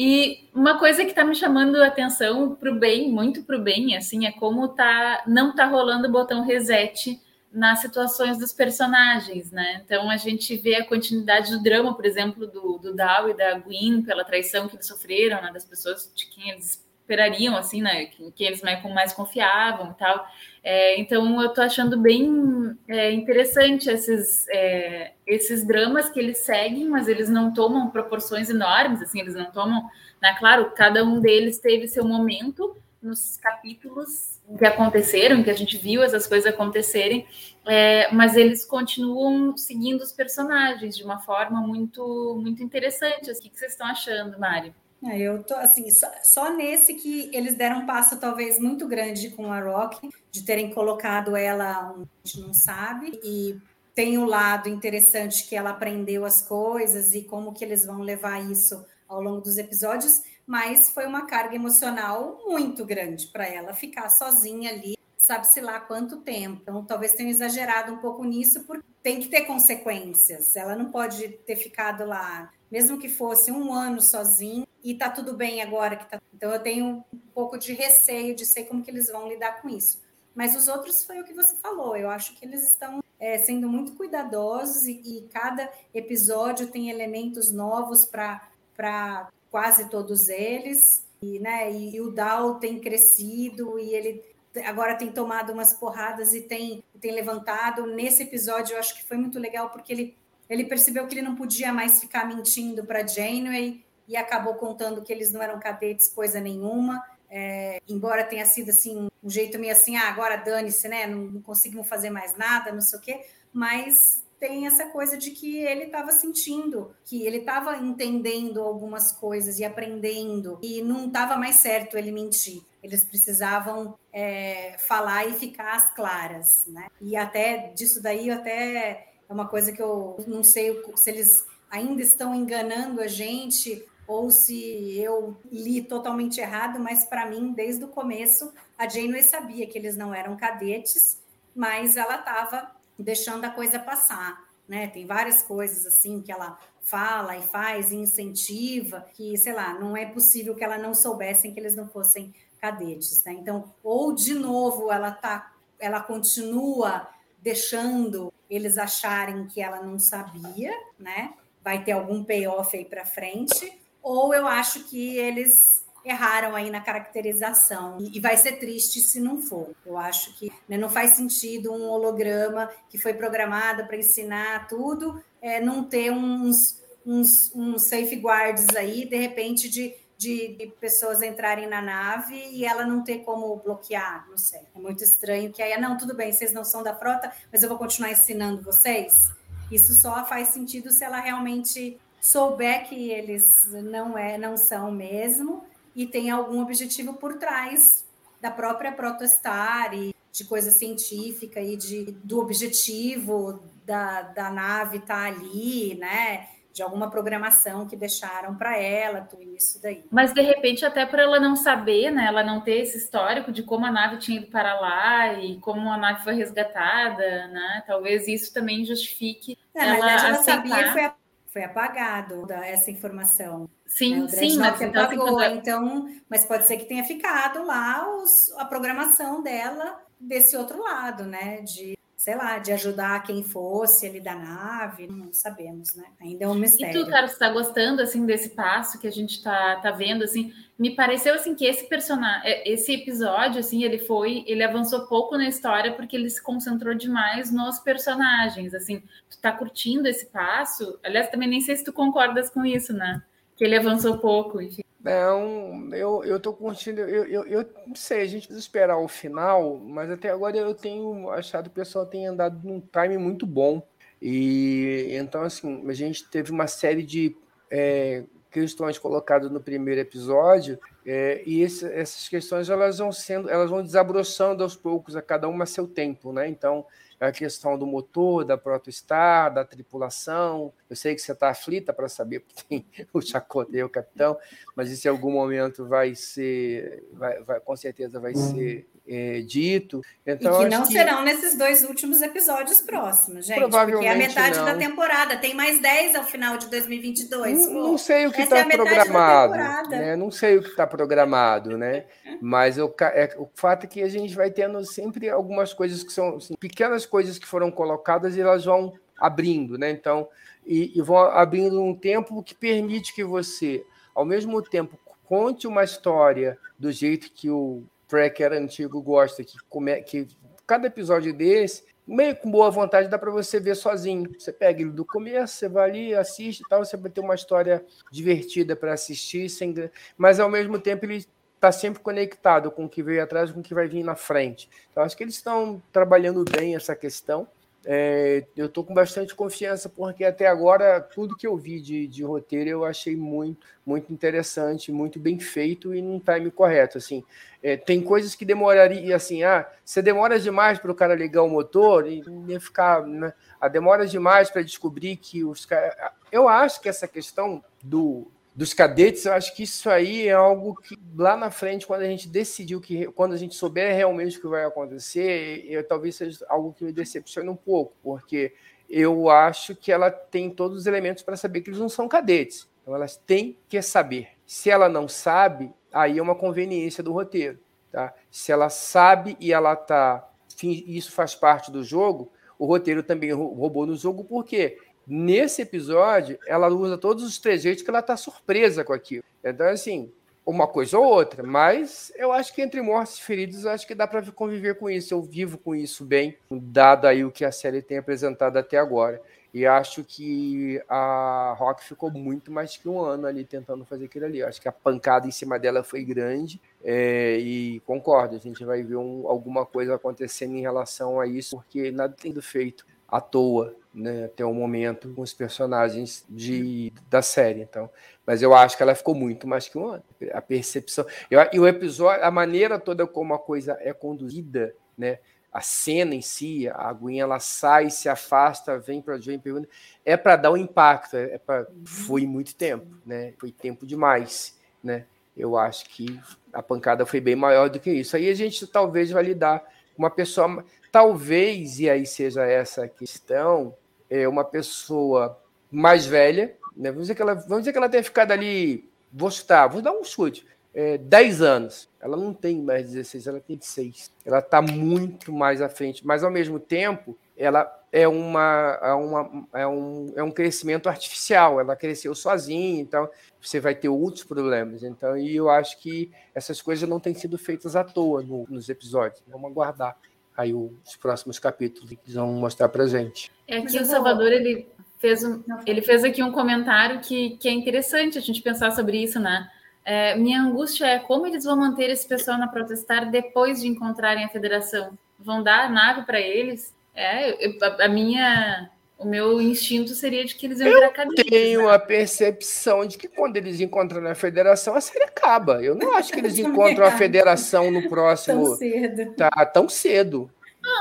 E uma coisa que está me chamando a atenção para o bem, muito para o bem, assim, é como tá, não está rolando o botão reset nas situações dos personagens, né? Então a gente vê a continuidade do drama, por exemplo, do, do e da Gwen pela traição que eles sofreram, né? Das pessoas de quem eles esperariam, assim, né? Que, que eles mais, mais confiavam e tal. É, então eu tô achando bem é, interessante esses, é, esses dramas que eles seguem, mas eles não tomam proporções enormes, assim, eles não tomam, né? Claro, cada um deles teve seu momento nos capítulos que aconteceram, que a gente viu essas coisas acontecerem, é, mas eles continuam seguindo os personagens de uma forma muito muito interessante. O que vocês estão achando, Mário? É, eu tô assim, só, só, nesse que eles deram um passo talvez muito grande com a Rock, de terem colocado ela, a gente não sabe, e tem o um lado interessante que ela aprendeu as coisas e como que eles vão levar isso ao longo dos episódios, mas foi uma carga emocional muito grande para ela ficar sozinha ali, sabe-se lá quanto tempo. Então, talvez tenha exagerado um pouco nisso, porque tem que ter consequências. Ela não pode ter ficado lá, mesmo que fosse um ano sozinha, e tá tudo bem agora que tá. Então, eu tenho um pouco de receio de sei como que eles vão lidar com isso. Mas os outros foi o que você falou. Eu acho que eles estão é, sendo muito cuidadosos e, e cada episódio tem elementos novos para quase todos eles, e, né, e o Dow tem crescido e ele agora tem tomado umas porradas e tem, tem levantado. Nesse episódio eu acho que foi muito legal porque ele, ele percebeu que ele não podia mais ficar mentindo para Janeway e acabou contando que eles não eram cadetes coisa nenhuma. É, embora tenha sido assim um jeito meio assim, ah, agora dane-se, né? Não, não conseguimos fazer mais nada, não sei o quê, mas tem essa coisa de que ele estava sentindo, que ele estava entendendo algumas coisas e aprendendo, e não estava mais certo ele mentir. Eles precisavam é, falar e ficar às claras, né? E até disso daí, até é uma coisa que eu não sei se eles ainda estão enganando a gente ou se eu li totalmente errado, mas para mim, desde o começo, a Janeway sabia que eles não eram cadetes, mas ela estava deixando a coisa passar, né? Tem várias coisas assim que ela fala e faz e incentiva, que, sei lá, não é possível que ela não soubessem que eles não fossem cadetes, né? Então, ou de novo ela tá, ela continua deixando eles acharem que ela não sabia, né? Vai ter algum payoff aí para frente, ou eu acho que eles erraram aí na caracterização. E vai ser triste se não for. Eu acho que né, não faz sentido um holograma que foi programado para ensinar tudo, é, não ter uns, uns, uns safeguards aí, de repente, de, de, pessoas entrarem na nave e ela não ter como bloquear, não sei. É muito estranho que aí, não, tudo bem, vocês não são da frota, mas eu vou continuar ensinando vocês. Isso só faz sentido se ela realmente souber que eles não é, não são mesmo e tem algum objetivo por trás da própria protestar e de coisa científica e de, do objetivo da, da nave estar tá ali, né? De alguma programação que deixaram para ela, tudo isso daí. Mas de repente, até para ela não saber, né? Ela não ter esse histórico de como a nave tinha ido para lá e como a nave foi resgatada, né? Talvez isso também justifique. É, ela na verdade, ela aceitar... sabia foi, foi apagado essa informação. Sim, né? sim, mas então, apagou, assim, então, mas pode ser que tenha ficado lá os, a programação dela desse outro lado, né? De, sei lá, de ajudar quem fosse ali da nave, não sabemos, né? Ainda é um mistério. E tu, Carlos, está gostando assim desse passo que a gente está tá vendo assim? Me pareceu assim que esse personagem, é, esse episódio assim, ele foi, ele avançou pouco na história porque ele se concentrou demais nos personagens, assim. Tu tá curtindo esse passo? Aliás, também nem sei se tu concordas com isso, né? que ele avançou pouco, enfim. Não, eu, eu tô curtindo, eu, eu, eu não sei, a gente precisa esperar o final, mas até agora eu tenho achado que o pessoal tem andado num time muito bom. E então, assim, a gente teve uma série de é, questões colocadas no primeiro episódio, é, e esse, essas questões elas vão sendo, elas vão desabrochando aos poucos, a cada uma a seu tempo, né? Então, a questão do motor, da protostar, da tripulação. Eu sei que você está aflita para saber porque tem o Chacota e o capitão, mas isso em algum momento vai ser, vai, vai com certeza vai ser é, dito. Então, e que não que... serão nesses dois últimos episódios próximos, gente. Provavelmente porque é a metade não. da temporada. Tem mais 10 ao final de 2022. Não, não sei o que está é programado. Né? Não sei o que está programado, né? Mas o, é, o fato é que a gente vai tendo sempre algumas coisas que são assim, pequenas coisas que foram colocadas e elas vão abrindo, né? Então, e, e vão abrindo um tempo que permite que você, ao mesmo tempo, conte uma história do jeito que o tracker antigo gosta, que, come, que cada episódio desse, meio com boa vontade, dá para você ver sozinho. Você pega ele do começo, você vai ali, assiste e tal, você vai ter uma história divertida para assistir, sem... mas ao mesmo tempo ele está sempre conectado com o que veio atrás, com o que vai vir na frente. Então, acho que eles estão trabalhando bem essa questão. É, eu estou com bastante confiança, porque até agora tudo que eu vi de, de roteiro eu achei muito, muito interessante, muito bem feito e num time correto. Assim, é, tem coisas que demoraria, assim, ah, você demora demais para o cara ligar o motor e ficar, né? A demora demais para descobrir que os caras. Eu acho que essa questão do dos cadetes, eu acho que isso aí é algo que lá na frente, quando a gente decidiu que, quando a gente souber realmente o que vai acontecer, eu, talvez seja algo que me decepcione um pouco, porque eu acho que ela tem todos os elementos para saber que eles não são cadetes. Então elas têm que saber. Se ela não sabe, aí é uma conveniência do roteiro. Tá? Se ela sabe e ela está. Isso faz parte do jogo, o roteiro também roubou no jogo, por quê? Nesse episódio, ela usa todos os trejeitos que ela está surpresa com aquilo. Então, assim, uma coisa ou outra, mas eu acho que entre mortos e feridos, acho que dá para conviver com isso. Eu vivo com isso bem, dado aí o que a série tem apresentado até agora. E acho que a Rock ficou muito mais que um ano ali tentando fazer aquilo ali. Eu acho que a pancada em cima dela foi grande. É, e concordo, a gente vai ver um, alguma coisa acontecendo em relação a isso, porque nada tem sido feito à toa né, até o momento com os personagens de, da série. Então, mas eu acho que ela ficou muito mais que um ano. A percepção eu, e o episódio, a maneira toda como a coisa é conduzida, né? A cena em si, a aguinha ela sai, se afasta, vem para vem pergunta, é para dar um impacto. É, é para foi muito tempo, né? Foi tempo demais, né? Eu acho que a pancada foi bem maior do que isso. Aí a gente talvez vai lidar com uma pessoa, talvez e aí seja essa a questão, é uma pessoa mais velha, né? vamos, dizer que ela, vamos dizer que ela tenha ficado ali, vou chutar, vou dar um chute, é, 10 anos. Ela não tem mais 16, ela tem 6. Ela está muito mais à frente, mas ao mesmo tempo, ela é, uma, é, uma, é, um, é um crescimento artificial, ela cresceu sozinha, então você vai ter outros problemas. Então, e eu acho que essas coisas não têm sido feitas à toa no, nos episódios. Vamos aguardar aí os próximos capítulos que eles vão mostrar para gente. É aqui o Salvador ele fez um, ele fez aqui um comentário que, que é interessante a gente pensar sobre isso, né? É, minha angústia é como eles vão manter esse pessoal na protestar depois de encontrarem a federação. Vão dar a nave para eles? É, eu, a, a, minha o meu instinto seria de que eles iam virar cadeia. Eu tenho né? a percepção de que quando eles encontram a federação, a série acaba. Eu não acho que eles encontram a federação no próximo. Tão cedo. Tá, tão cedo.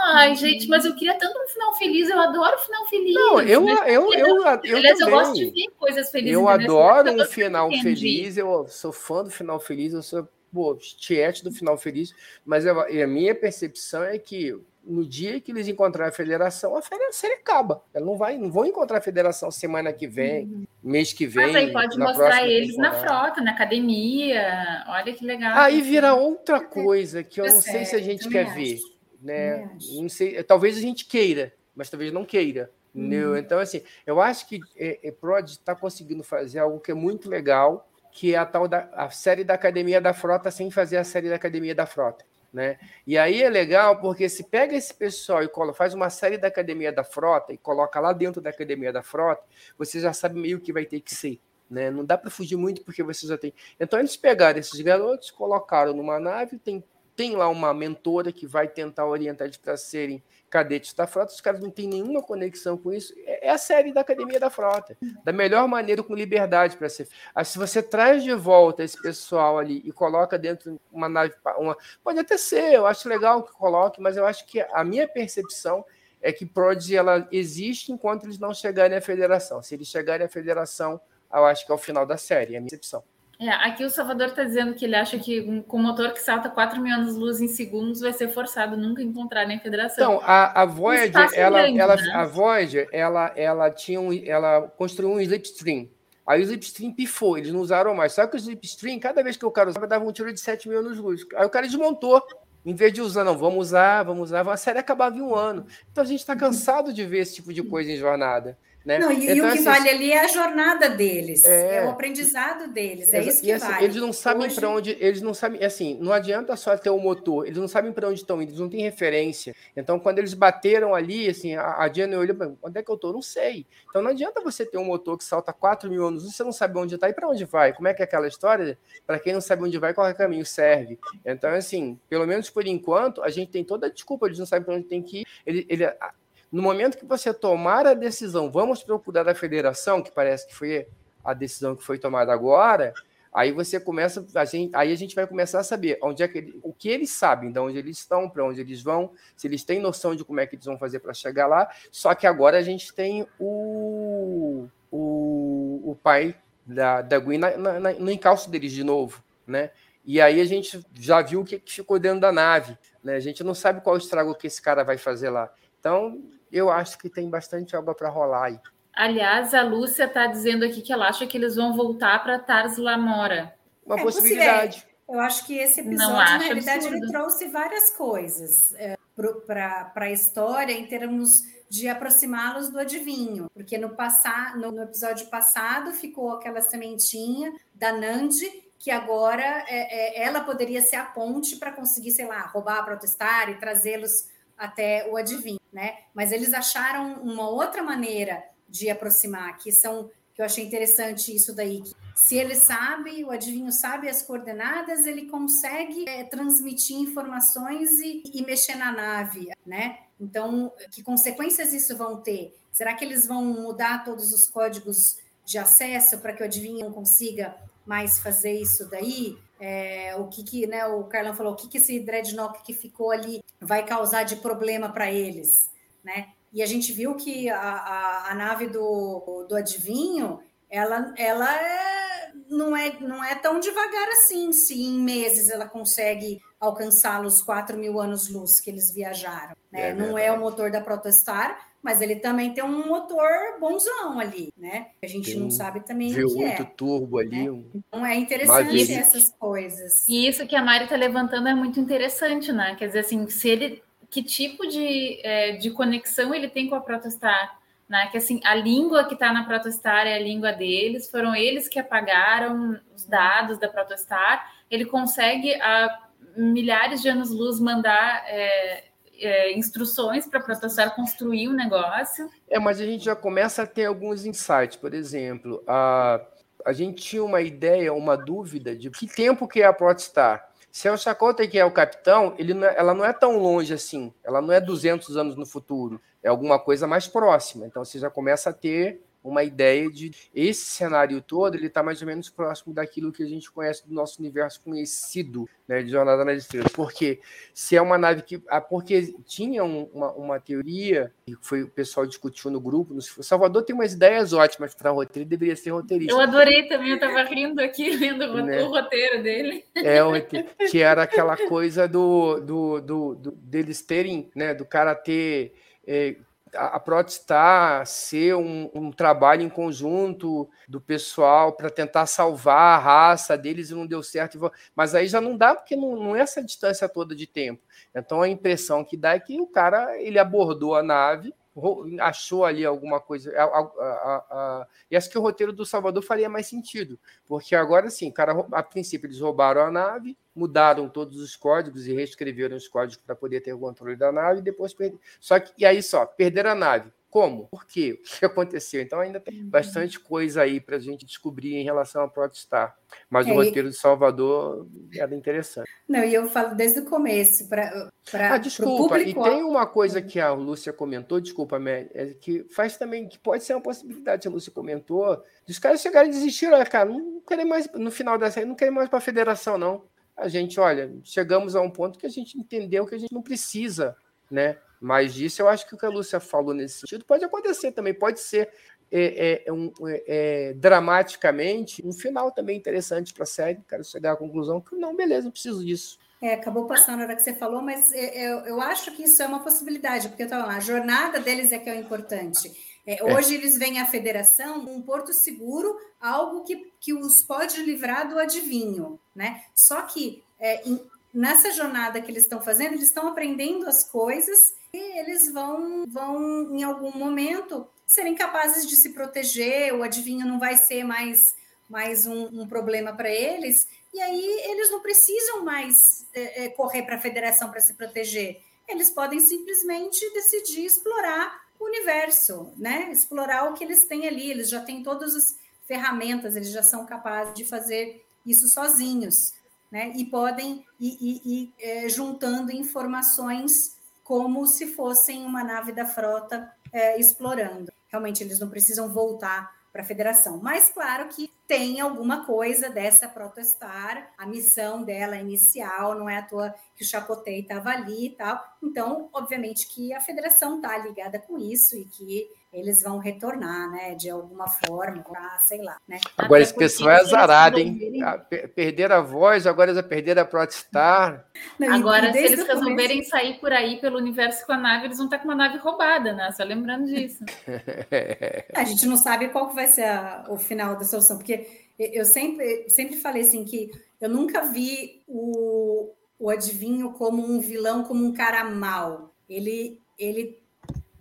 Ai, gente, mas eu queria tanto um final feliz. Eu adoro final feliz. Não, eu, eu, eu, eu, eu, Aliás, eu gosto de ver coisas felizes. Eu adoro um final feliz. Eu sou fã do final feliz. Eu sou pô, tiete do final feliz. Mas eu, a minha percepção é que no dia que eles encontrarem a federação, a série acaba. Ela não vai, não vão encontrar a federação semana que vem, uhum. mês que vem. Mas aí pode mostrar eles temporada. na frota, na academia. Olha que legal. Aí vira outra coisa que eu não sei se a gente quer ver. Né? Não sei, talvez a gente queira, mas talvez não queira. Uhum. Então, assim, eu acho que é, é, Prod está conseguindo fazer algo que é muito legal, que é a tal da a série da Academia da Frota sem fazer a série da Academia da Frota. Né? E aí é legal porque se pega esse pessoal e faz uma série da Academia da Frota e coloca lá dentro da Academia da Frota, você já sabe meio que vai ter que ser. Né? Não dá para fugir muito porque você já tem. Então eles pegaram esses garotos, colocaram numa nave, tem tem lá uma mentora que vai tentar orientar eles para serem cadetes da frota, os caras não têm nenhuma conexão com isso. É, é a série da Academia da Frota, da melhor maneira, com liberdade para ser. Aí, se você traz de volta esse pessoal ali e coloca dentro de uma nave, uma, pode até ser, eu acho legal que coloque, mas eu acho que a minha percepção é que Prodigy ela existe enquanto eles não chegarem à federação. Se eles chegarem à federação, eu acho que é o final da série, é a minha percepção. É, aqui o Salvador está dizendo que ele acha que com um motor que salta 4 mil anos-luz em segundos vai ser forçado nunca encontrar nem federação. Então, a, a Voyager, ela, grande, ela, né? a Voyager, ela, ela tinha um, ela construiu um slipstream. Aí o slipstream pifou, eles não usaram mais. Só que o slipstream, cada vez que o cara usava, dava um tiro de 7 mil anos-luz. Aí o cara desmontou. Em vez de usar, não, vamos usar, vamos usar, a série acabava em um ano. Então a gente está cansado de ver esse tipo de coisa em jornada. Né? Não, e, então, e, o que assim, vale ali é a jornada deles, é, é o aprendizado deles, é isso que assim, vale. Eles não sabem Hoje... para onde, eles não sabem, assim, não adianta só ter o motor, eles não sabem para onde estão indo, eles não têm referência. Então, quando eles bateram ali, assim, a, a Diana olhou, onde é que eu estou? Não sei. Então, não adianta você ter um motor que salta 4 mil anos, você não sabe onde está e para onde vai. Como é que é aquela história? Para quem não sabe onde vai, qual é caminho serve. Então, assim, pelo menos por enquanto, a gente tem toda a desculpa, eles não sabem para onde tem que ir. Ele, ele, no momento que você tomar a decisão, vamos procurar da federação, que parece que foi a decisão que foi tomada agora, aí você começa, a gente, aí a gente vai começar a saber onde é que ele, o que eles sabem, de onde eles estão, para onde eles vão, se eles têm noção de como é que eles vão fazer para chegar lá. Só que agora a gente tem o, o, o pai da, da Gwen na, na, no encalço deles de novo, né? E aí a gente já viu o que ficou dentro da nave, né? A gente não sabe qual estrago que esse cara vai fazer lá. Então, eu acho que tem bastante obra para rolar aí. Aliás, a Lúcia está dizendo aqui que ela acha que eles vão voltar para Tars Lamora. Uma é possibilidade. Possível. Eu acho que esse episódio, na realidade, absurdo. ele trouxe várias coisas é, para a história em termos de aproximá-los do adivinho. Porque no, passar, no, no, episódio passado ficou aquela sementinha da Nandi, que agora é, é, ela poderia ser a ponte para conseguir, sei lá, roubar, protestar e trazê-los até o adivinho, né? Mas eles acharam uma outra maneira de aproximar, que são que eu achei interessante isso daí. Que se ele sabe, o adivinho sabe as coordenadas, ele consegue é, transmitir informações e, e, mexer na nave, né? Então, que consequências isso vão ter? Será que eles vão mudar todos os códigos de acesso para que o adivinho não consiga mais fazer isso daí? É, o que, que né, o Carlão falou, o que, que esse dreadnought que ficou ali vai causar de problema para eles, né? E a gente viu que a, a, a nave do, do adivinho, ela, ela é, não, é, não é tão devagar assim, se em meses ela consegue alcançar os 4 mil anos-luz que eles viajaram. Né? É não é o motor da Protostar, mas ele também tem um motor bonzão ali, né? A gente tem não sabe também o que é. turbo ali. Né? Então é interessante essas coisas. E isso que a Mari está levantando é muito interessante, né? Quer dizer, assim, se ele, que tipo de, é, de conexão ele tem com a Protostar? Né? Que assim, a língua que está na Protostar é a língua deles, foram eles que apagaram os dados da Protostar. Ele consegue a milhares de anos-luz mandar é, é, instruções para a construir um negócio. É, mas a gente já começa a ter alguns insights. Por exemplo, a, a gente tinha uma ideia, uma dúvida de que tempo que é a Protostar. Se é o Chakotay que é o capitão, ele não é, ela não é tão longe assim. Ela não é 200 anos no futuro. É alguma coisa mais próxima. Então você já começa a ter uma ideia de esse cenário todo, ele está mais ou menos próximo daquilo que a gente conhece do nosso universo conhecido, né, de Jornada nas Estrelas. Porque se é uma nave que... Ah, porque tinha uma, uma teoria, que foi o pessoal discutiu no grupo, no Salvador tem umas ideias ótimas para roteiro, deveria ser roteirista. Eu adorei também, eu estava rindo aqui, lendo né? o roteiro dele. É, o roteiro, que era aquela coisa do, do, do, do deles terem, né, do cara ter... É, a Protestar ser um, um, trabalho em conjunto do pessoal para tentar salvar a raça deles e não deu certo. Mas aí já não dá, porque não, não é essa distância toda de tempo. Então a impressão que dá é que o cara ele abordou a nave, achou ali alguma coisa. A, a, a, e acho que o roteiro do Salvador faria mais sentido, porque agora sim, cara, a princípio eles roubaram a nave, mudaram todos os códigos e reescreveram os códigos para poder ter o controle da nave, e depois perderam. Só que, e aí só, perderam a nave. Como? Por quê? O que aconteceu? Então ainda tem Uhum. bastante coisa aí para a gente descobrir em relação a Protestar. Mas É, o roteiro de Salvador era interessante. Não, e eu falo desde o começo, para Ah, desculpa. E tem uma coisa que a Lúcia comentou, desculpa, Mé, é que faz também, que pode ser uma possibilidade, a Lúcia comentou, dos caras chegarem e desistir, olha, cara, não querem mais, no final da série, não querem mais para a federação, não. A gente, olha, chegamos a um ponto que a gente entendeu que a gente não precisa, né? Mas disso eu acho que o que a Lúcia falou nesse sentido pode acontecer também, pode ser é, é, um, é, é, dramaticamente um final também interessante para a série, quero chegar à conclusão que não, beleza, não preciso disso. É, acabou passando a hora que você falou, mas é, eu, eu acho que isso é uma possibilidade, porque eu tava lá, a jornada deles é que é o importante. É, hoje eles veem a federação um porto seguro, algo que, que os pode livrar do adivinho, né? Só que é, em- nessa jornada que eles estão fazendo, eles estão aprendendo as coisas eles vão, vão em algum momento serem capazes de se proteger, o adivinho não vai ser mais, mais um, um problema para eles, e aí eles não precisam mais é, é, correr para a federação para se proteger. Eles podem simplesmente decidir explorar o universo, né? Explorar o que eles têm ali. Eles já têm todas as ferramentas, eles já são capazes de fazer isso sozinhos, né? E podem ir, ir- ir, é, juntando informações como se fossem uma nave da frota é, explorando. Realmente eles não precisam voltar para a federação. Mas claro que tem alguma coisa dessa protestar, a missão dela inicial, não é à toa que o Chapotei estava ali e tal. Então, obviamente que a federação está ligada com isso e que eles vão retornar, né, de alguma forma, pra, sei lá, né? Agora esse pessoal é eles azarado, hein? resolverem- Ah, per- Perderam a voz, agora já perderam a Protestar. Não, Agora, se eles o começo- resolverem sair por aí pelo universo com a nave, eles vão estar com uma nave roubada, né? Só lembrando disso. A gente não sabe qual que vai ser a- o final da solução, porque eu sempre, sempre falei assim que eu nunca vi o, o adivinho como um vilão, como um cara mau. Ele, ele,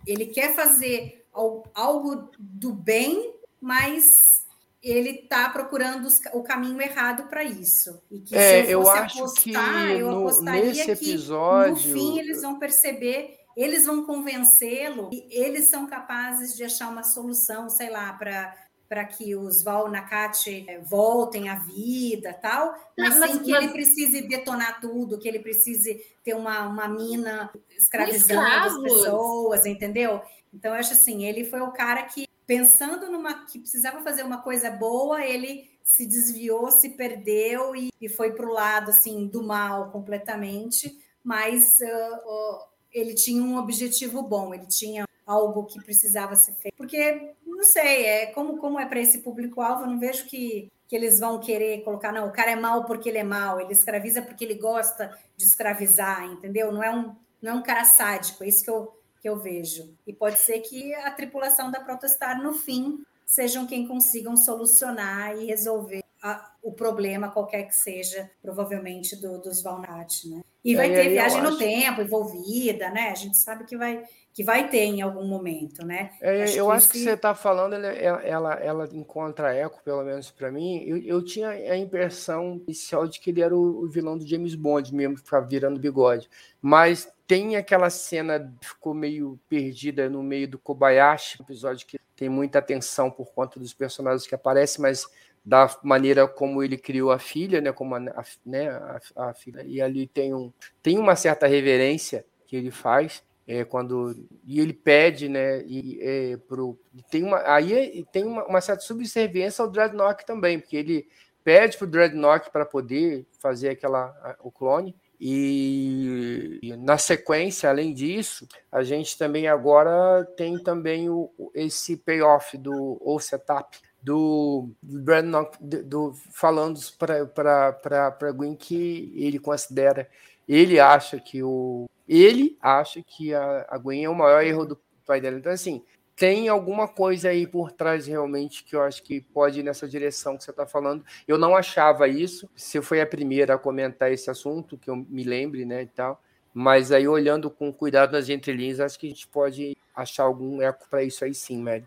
ele quer fazer al- algo do bem, mas ele está procurando o caminho errado para isso. E que É, se eu eu acho apostar, que eu no- apostaria que episódio- no fim eles vão perceber, eles vão convencê-lo e eles são capazes de achar uma solução, sei lá, para para que os Val Nakati eh, voltem à vida tal, mas, Não, mas- sem que mas- ele precise detonar tudo, que ele precise ter uma, uma mina escravizando as pessoas, entendeu? Então, eu acho assim, ele foi o cara que, pensando numa que precisava fazer uma coisa boa, ele se desviou, se perdeu e, e foi para o lado assim do mal completamente, mas ah, ó, ele tinha um objetivo bom, ele tinha algo que precisava ser feito. Porque, não sei, é como, como é para esse público-alvo, eu não vejo que, que eles vão querer colocar, não, o cara é mal porque ele é mal, ele escraviza porque ele gosta de escravizar, entendeu? Não é um, não é um cara sádico, é isso que eu, que eu vejo. E pode ser que a tripulação da Protestar, no fim, sejam quem consigam solucionar e resolver a- o problema, qualquer que seja, provavelmente, do, dos Valnat, né? E vai É, ter eu viagem no acho- tempo envolvida, né? A gente sabe que vai, que vai ter em algum momento, né? É, Acho eu que acho que você está falando, ela, ela, ela encontra eco, pelo menos para mim. Eu, eu tinha a impressão inicial de que ele era o, o vilão do James Bond mesmo, que ficava virando bigode. Mas tem aquela cena que ficou meio perdida no meio do Kobayashi, um episódio que tem muita atenção por conta dos personagens que aparecem, mas da maneira como ele criou a filha, né, como a- né, a, a filha. E ali tem, um, tem uma certa reverência que ele faz é, quando e ele pede, né, e, é, pro, tem uma aí tem uma, uma certa subserviência ao Dreadnought também, porque ele pede para o Dreadnought para poder fazer aquela o clone e, e na sequência, além disso, a gente também agora tem também o, esse payoff do ou setup do, do, do- falando para Gwen que ele considera ele acha que o ele acha que a, a Gwen é o maior erro do pai dela. Então, assim, tem alguma coisa aí por trás realmente que eu acho que pode ir nessa direção que você está falando. Eu não achava isso. Você foi a primeira a comentar esse assunto, que eu me lembre, né, e tal. Mas aí, olhando com cuidado nas entrelinhas, acho que a gente pode achar algum eco para isso aí sim, Mary.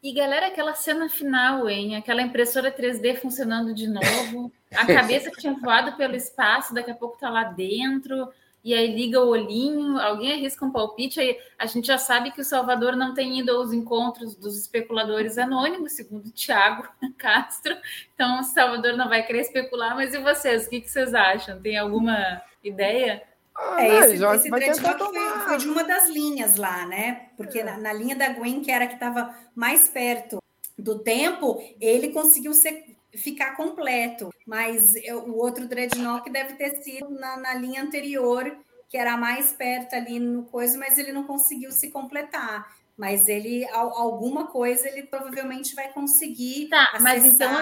E galera, aquela cena final, hein? Aquela impressora 3D funcionando de novo, a cabeça que tinha voado pelo espaço, daqui a pouco tá lá dentro, e aí liga o olhinho, alguém arrisca um palpite, aí a gente já sabe que o Salvador não tem ido aos encontros dos especuladores anônimos, segundo o Tiago Castro, então o Salvador não vai querer especular, mas e vocês, o que, que vocês acham? Tem alguma ideia? Ah, é, esse, esse dreadlock foi, foi, de uma das linhas lá, né? Porque é. na, na, linha da Gwen, que era que estava mais perto do tempo, ele conseguiu ser, ficar completo. Mas eu, o outro dreadnought deve ter sido na, na, linha anterior, que era mais perto ali no coisa, mas ele não conseguiu se completar. Mas ele, alguma coisa, ele provavelmente vai conseguir. Tá, mas então,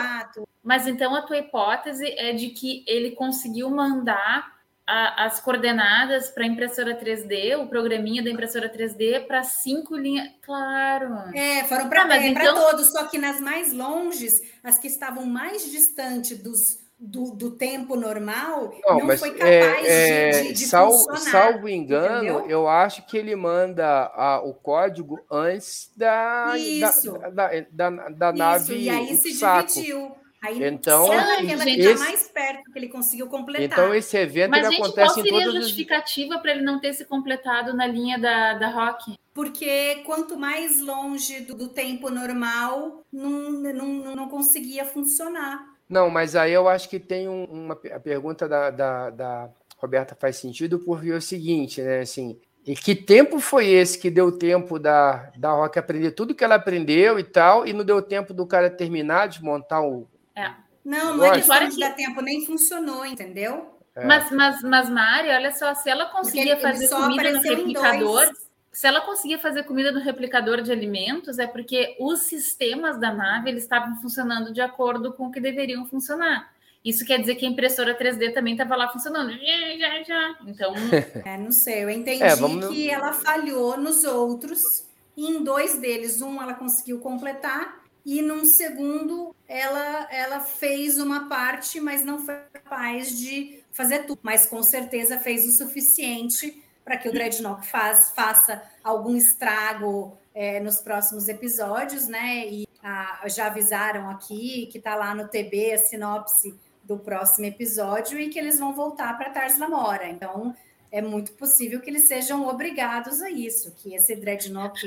mas então a tua hipótese é de que ele conseguiu mandar a, as coordenadas para a impressora 3D, o programinha da impressora 3D para cinco linhas. Claro. É, foram para ah, então... todos, só que nas mais longes, as que estavam mais distantes dos. Do, do tempo normal, não, não foi capaz é, de, de, de sal, Salvo engano, entendeu? eu acho que ele manda a, o código antes da, da, da, da, da, nave. E aí se saco. dividiu. Aí, então, ela que esse, mais perto que ele conseguiu completar. Então, esse evento Mas, ele gente, acontece qual seria a justificativa para ele não ter se completado na linha da, da Rock? Porque quanto mais longe do, do tempo normal, não, não, não conseguia funcionar. Não, mas aí eu acho que tem um, uma a pergunta da, da, da Roberta faz sentido, porque é o seguinte, né? Assim, e que tempo foi esse que deu tempo da, da Rock aprender tudo que ela aprendeu e tal, e não deu tempo do cara terminar de montar o, é. Não, não é que fora que dá tempo, nem funcionou, entendeu? É. Mas, mas, mas, Mari, olha só, se ela conseguia fazer comida no replicador, se ela conseguia fazer comida no replicador de alimentos, é porque os sistemas da nave eles estavam funcionando de acordo com o que deveriam funcionar. Isso quer dizer que a impressora 3D também estava lá funcionando. Já, já, já. Então. É, não sei, eu entendi é, vamos... que ela falhou nos outros, e em dois deles, um ela conseguiu completar e num segundo ela ela fez uma parte, mas não foi capaz de fazer tudo, mas com certeza fez o suficiente para que o Dreadnought faz, faça algum estrago é, nos próximos episódios, né? E a, já avisaram aqui que está lá no TB a sinopse do próximo episódio e que eles vão voltar para Tars Lamora. Então, é muito possível que eles sejam obrigados a isso, que esse Dreadnought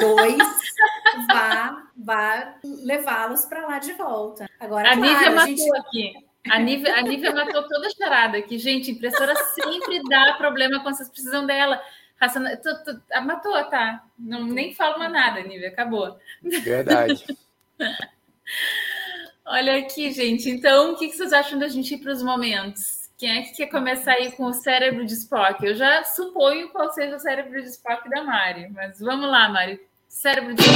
2 vá, vá levá-los para lá de volta. Agora, a claro, Nívia matou gente... aqui. A Nívia, a Nívia matou toda a charada aqui. Gente, impressora sempre dá problema quando vocês precisam dela. Raciona... Tu, tu, a matou, tá? Não, nem falo mais nada, Nívia, acabou. Verdade. Olha aqui, gente. Então, o que vocês acham da gente ir para os momentos? Quem é que quer começar aí com o cérebro de Spock? Eu já suponho qual seja o cérebro de Spock da Mari, mas vamos lá, Mari. Cérebro de Spock.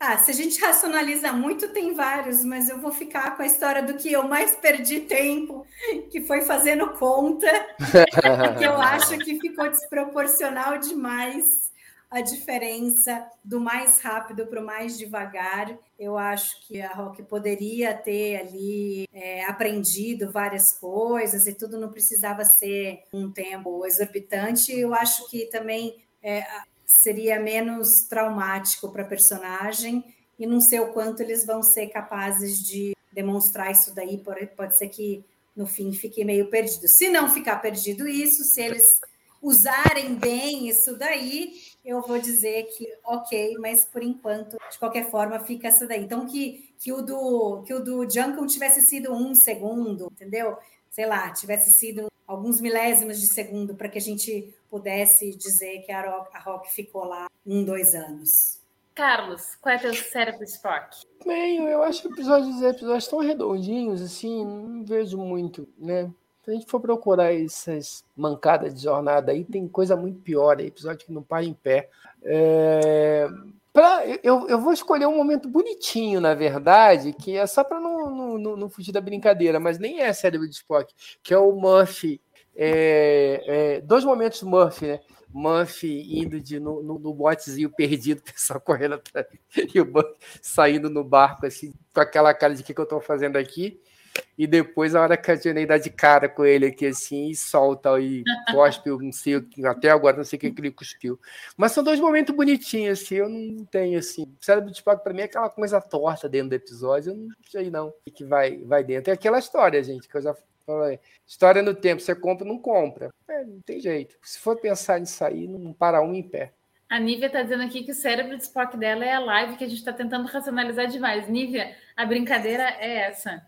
Ah, se a gente racionaliza muito, tem vários, mas eu vou ficar com a história do que eu mais perdi tempo, que foi fazendo conta, que eu acho que ficou desproporcional demais a diferença do mais rápido para o mais devagar. Eu acho que a Rock poderia ter ali é, aprendido várias coisas e tudo não precisava ser um tempo exorbitante. Eu acho que também é, seria menos traumático para a personagem e não sei o quanto eles vão ser capazes de demonstrar isso daí. Pode ser que no fim fique meio perdido. Se não ficar perdido isso, se eles usarem bem isso daí, eu vou dizer que ok, mas por enquanto, de qualquer forma, fica essa daí. Então, que, que o do que o do Jungle tivesse sido um segundo, entendeu? Sei lá, tivesse sido alguns milésimos de segundo para que a gente pudesse dizer que a Rock, a Rock ficou lá um, dois anos. Carlos, qual é teu cérebro Spock? Bem, eu acho que episódios, episódios tão redondinhos, assim, não vejo muito, né? Se a gente for procurar essas mancadas de jornada aí, tem coisa muito pior, episódio que não para em pé. É... Pra, eu, eu vou escolher um momento bonitinho, na verdade, que é só para não, não, não, fugir da brincadeira, mas nem é cérebro de Spock, que é o Murphy. É, é, dois momentos Murphy, né? Murphy indo de, no, no, no botezinho perdido, o pessoal correndo atrás, e o Murphy saindo no barco, assim, com aquela cara de que, que eu estou fazendo aqui. E depois a hora que a Jenny dá de cara com ele aqui assim, e solta e cospe, eu não sei, até agora não sei o que, que ele cuspiu. Mas são dois momentos bonitinhos, assim, eu não tenho assim. Cérebro de Spock pra mim é aquela coisa torta dentro do episódio, eu não sei não o que vai, vai dentro. É aquela história, gente, que eu já falei. História no tempo, você compra ou não compra. É, não tem jeito. Se for pensar nisso aí, não para um em pé. A Nívia está dizendo aqui que o cérebro de Spock dela é a live que a gente está tentando racionalizar demais. Nívia, a brincadeira é essa.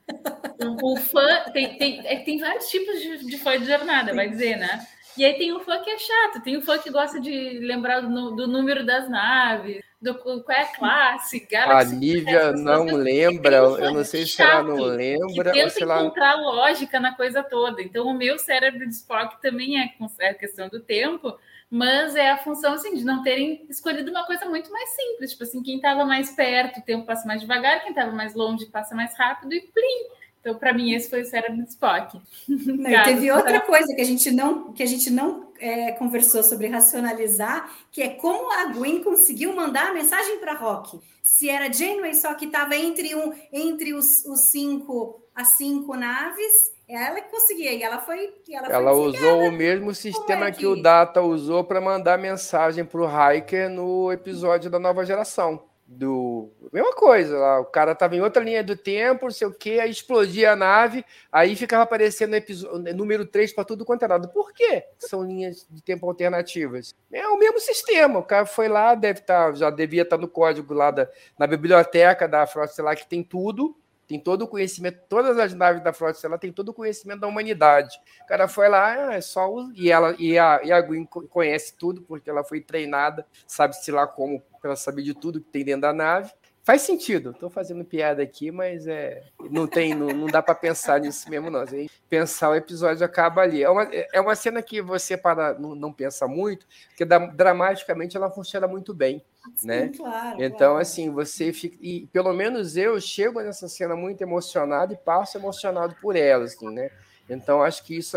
O, o fã tem, tem, é, tem vários tipos de, de fã de jornada, vai dizer, né? E aí tem o fã que é chato, tem o fã que gosta de lembrar do, do número das naves, do qual é a classe, Galaxy. A Nívia não lembra, eu não sei se ela não lembra. Que tenta encontrar ela... lógica na coisa toda. Então, o meu cérebro de Spock também é, é questão do tempo, mas é a função assim, de não terem escolhido uma coisa muito mais simples, tipo assim, quem estava mais perto, o tempo passa mais devagar, quem estava mais longe passa mais rápido e plim. Então, para mim, esse foi o cérebro de Spock. Não, teve outra coisa que a gente não, que a gente não é, conversou sobre racionalizar, que é como a Gwen conseguiu mandar a mensagem para Rock. Se era Janeway só que estava entre, um, entre os, os cinco, as cinco naves ela que conseguia, e ela foi. Ela, ela foi usou o mesmo sistema é que... que... o Data usou para mandar mensagem para o Hiker no episódio da nova geração. Do mesma coisa, lá, o cara estava em outra linha do tempo, não sei o que, aí explodia a nave, aí ficava aparecendo episódio, número 3 para tudo quanto é lado. Por quê? São linhas de tempo alternativas. É o mesmo sistema. O cara foi lá, deve estar, tá, já devia estar tá no código lá da, na biblioteca da Frota lá que tem tudo tem todo o conhecimento, todas as naves da Frota Estelar têm todo o conhecimento da humanidade. O cara foi lá, ah, é só e ela e a, e a Gwen conhece tudo porque ela foi treinada, sabe-se lá como para saber de tudo que tem dentro da nave. Faz sentido. Estou fazendo piada aqui, mas é não tem, não, não dá para pensar nisso mesmo não. Se pensar o episódio acaba ali. É uma, é uma cena que você para não, não pensa muito, porque dramaticamente ela funciona muito bem, Sim, né? Claro, então claro. assim você fica e pelo menos eu chego nessa cena muito emocionado e passo emocionado por ela, assim, né? Então, acho que isso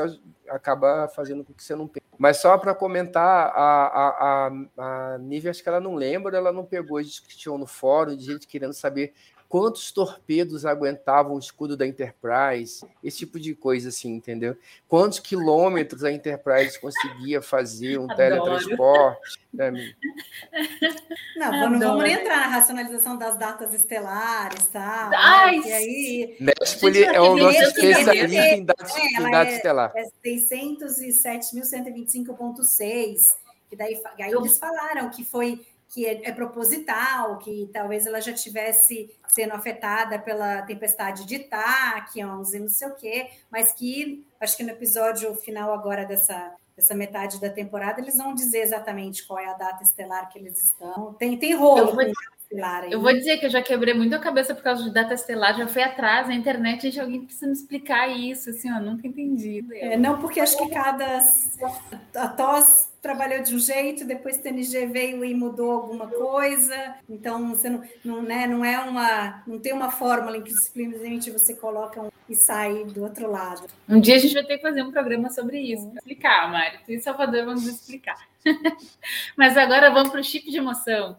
acaba fazendo com que você não pense. Mas só para comentar, a, a, a, a Nívia, acho que ela não lembra, ela não pegou discussão no fórum de gente querendo saber quantos torpedos aguentavam o escudo da Enterprise, esse tipo de coisa assim, entendeu? Quantos quilômetros a Enterprise conseguia fazer um Adoro. teletransporte? Né? Não, não vamos entrar na racionalização das datas estelares, tá? Ai? E aí, Nespoli é o nosso especialista em datas, é, em datas é, estelar. É 607.125.6, e daí aí eles falaram que foi que é, é, proposital, que talvez ela já tivesse sendo afetada pela tempestade de Tachyons e não sei o quê, mas que acho que no episódio final agora dessa, dessa metade da temporada eles vão dizer exatamente qual é a data estelar que eles estão. Tem, tem rolo. Eu vou dizer que eu já quebrei muito a cabeça por causa de data estelar, já fui atrás na internet, gente, alguém precisa me explicar isso, assim, eu nunca entendi. É, não, porque acho que cada a TOS trabalhou de um jeito, depois o TNG veio e mudou alguma coisa. Então, você não, não, né, não é uma. não tem uma fórmula em que simplesmente você coloca um e sai do outro lado. Um dia a gente vai ter que fazer um programa sobre isso, para explicar, Mari. Tu e Salvador vamos explicar. Mas agora vamos para o chip de emoção.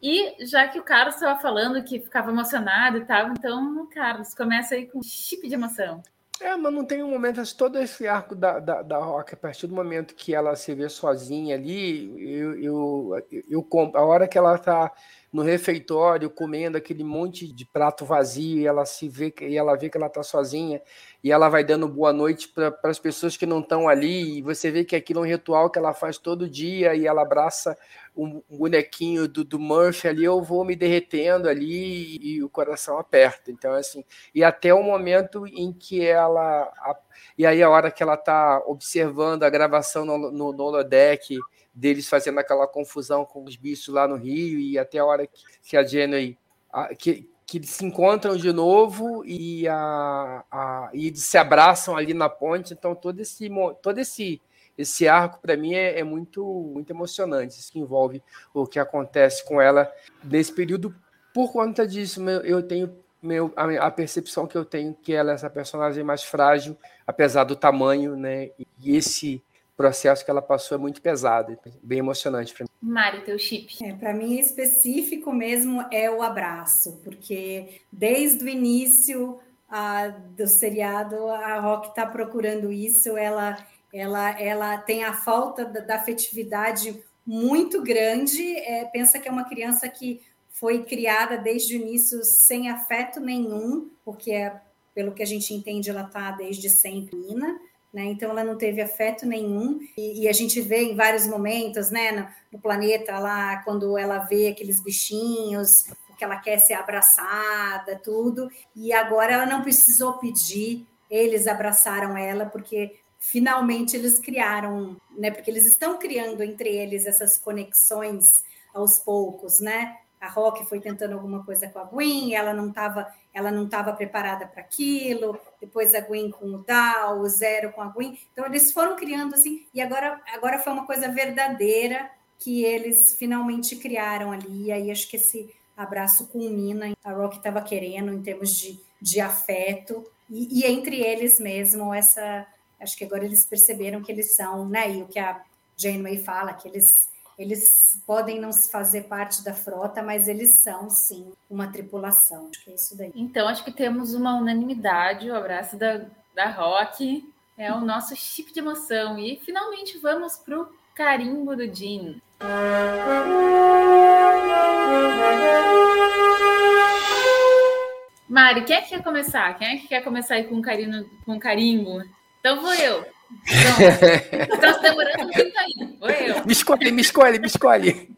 E já que o Carlos estava falando que ficava emocionado e tal, então, Carlos, começa aí com um chip de emoção. É, mas não tem um momento, todo esse arco da, da, da Rock, a partir do momento que ela se vê sozinha ali, eu, eu, eu, eu a hora que ela está no refeitório comendo aquele monte de prato vazio e ela se vê e ela vê que ela está sozinha e ela vai dando boa noite para as pessoas que não estão ali e você vê que aquilo é um ritual que ela faz todo dia e ela abraça um bonequinho do, do Murphy ali eu vou me derretendo ali e, e o coração aperta. Então assim e até o momento em que ela a, e aí a hora que ela está observando a gravação no, no, no holodeck deles fazendo aquela confusão com os bichos lá no Rio e até a hora que, que a Jenny a, que, que eles se encontram de novo e, a, a, e se abraçam ali na ponte. Então todo esse todo esse esse arco para mim é, é, muito muito emocionante. Isso que envolve o que acontece com ela nesse período. Por conta disso, eu tenho meu, a, a, percepção que eu tenho que ela é essa personagem mais frágil, apesar do tamanho, né? E esse processo que ela passou é muito pesado, bem emocionante para mim. Mari, teu chip. É, para mim, específico mesmo é o abraço, porque desde o início a, do seriado, a Rock está procurando isso, ela, ela, ela tem a falta da, da afetividade muito grande, é, pensa que é uma criança que foi criada desde o início sem afeto nenhum, porque é, pelo que a gente entende, ela está desde sempre menina, né? Então ela não teve afeto nenhum e, e, a gente vê em vários momentos, né, no, no, planeta lá quando ela vê aqueles bichinhos, que ela quer ser abraçada, tudo. E agora ela não precisou pedir, eles abraçaram ela porque finalmente eles criaram, né? Porque eles estão criando entre eles essas conexões aos poucos, né? A Rock foi tentando alguma coisa com a Gwen, ela não estava ela não estava preparada para aquilo, depois a Gwen com o Dal, o Zero com a Gwen. Então eles foram criando assim, e agora agora foi uma coisa verdadeira que eles finalmente criaram ali. E aí acho que esse abraço culmina, a Rock estava querendo em termos de, de afeto, e, e entre eles mesmo essa acho que agora eles perceberam que eles são, né? E o que a Janeway fala, que eles eles podem não se fazer parte da frota, mas eles são sim uma tripulação. Acho que é isso daí. Então acho que temos uma unanimidade. O abraço da, da Rock é o nosso chip de emoção. E finalmente vamos para o carimbo do Jean. Mari, quem é que quer começar? Quem é que quer começar aí com carinho, com carimbo? Então vou eu. Então, demorando muito aí. Vou eu. Me escolhe, me escolhe, me escolhe.